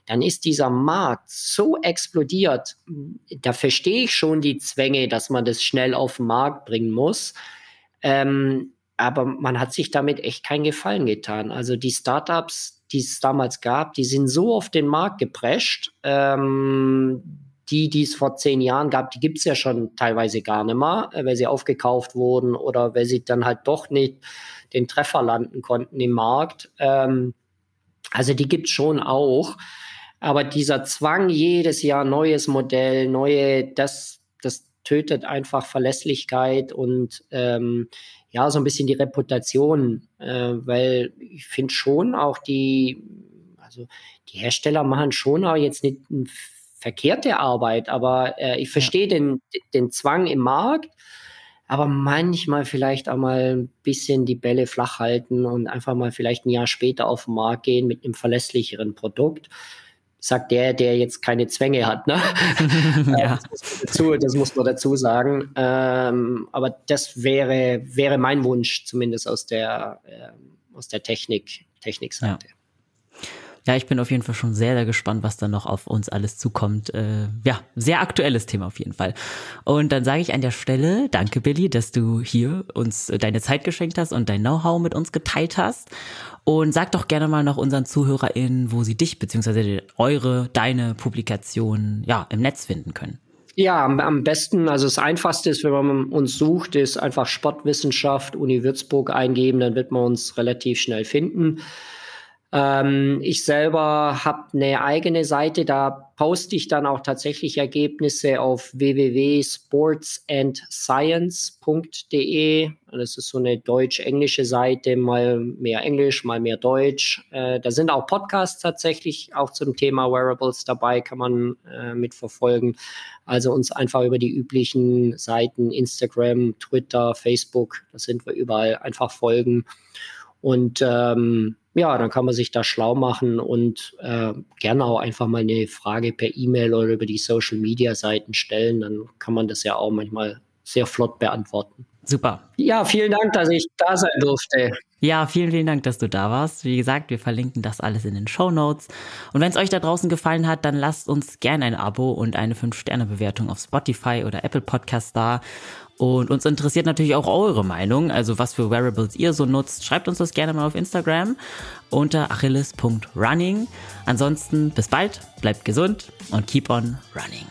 Speaker 1: Dann ist dieser Markt so explodiert. Da verstehe ich schon die Zwänge, dass man das schnell auf den Markt bringen muss. Ähm, aber man hat sich damit echt keinen Gefallen getan. Also die Startups, die es damals gab, die sind so auf den Markt geprescht. Ähm, die, die es vor zehn Jahren gab, die gibt es ja schon teilweise gar nicht mehr, äh, weil sie aufgekauft wurden oder weil sie dann halt doch nicht den Treffer landen konnten im Markt. Ähm, also die gibt es schon auch. Aber dieser Zwang, jedes Jahr neues Modell, neue, das, das tötet einfach Verlässlichkeit und ähm, ja, so ein bisschen die Reputation, äh, weil ich finde schon auch die, also die Hersteller machen schon auch jetzt nicht eine verkehrte Arbeit, aber äh, ich verstehe den, den Zwang im Markt, aber manchmal vielleicht auch mal ein bisschen die Bälle flach halten und einfach mal vielleicht ein Jahr später auf den Markt gehen mit einem verlässlicheren Produkt sagt der, der jetzt keine Zwänge hat. Ne? ja. das, muss dazu, das, muss man dazu sagen. Ähm, aber das wäre, wäre mein Wunsch, zumindest aus der, äh, aus der Technik, Technikseite. Ja.
Speaker 2: Ja, ich bin auf jeden Fall schon sehr, sehr gespannt, was da noch auf uns alles zukommt. Äh, ja, sehr aktuelles Thema auf jeden Fall. Und dann sage ich an der Stelle, danke Billy, dass du hier uns deine Zeit geschenkt hast und dein Know-how mit uns geteilt hast. Und sag doch gerne mal noch unseren ZuhörerInnen, wo sie dich bzw. eure, deine Publikation ja, im Netz finden können.
Speaker 1: Ja, am, am, besten, also das Einfachste ist, wenn man uns sucht, ist einfach Sportwissenschaft Uni Würzburg eingeben, dann wird man uns relativ schnell finden. Ähm, ich selber habe eine eigene Seite, da poste ich dann auch tatsächlich Ergebnisse auf www.sportsandscience.de. Das ist so eine deutsch-englische Seite, mal mehr Englisch, mal mehr Deutsch. Äh, da sind auch Podcasts tatsächlich auch zum Thema Wearables dabei, kann man äh, mitverfolgen. Also uns einfach über die üblichen Seiten Instagram, Twitter, Facebook, da sind wir überall einfach folgen. Und ähm, ja, dann kann man sich da schlau machen und äh, gerne auch einfach mal eine Frage per E-Mail oder über die Social Media Seiten stellen. Dann kann man das ja auch manchmal sehr flott beantworten.
Speaker 2: Super.
Speaker 1: Ja, vielen Dank, dass ich da sein durfte.
Speaker 2: Ja, vielen, vielen Dank, dass du da warst. Wie gesagt, wir verlinken das alles in den Show Notes. Und wenn es euch da draußen gefallen hat, dann lasst uns gerne ein Abo und eine 5-Sterne-Bewertung auf Spotify oder Apple Podcast da. Und uns interessiert natürlich auch eure Meinung, also was für Wearables ihr so nutzt. Schreibt uns das gerne mal auf Instagram unter achilles.running. Ansonsten bis bald, bleibt gesund und keep on running.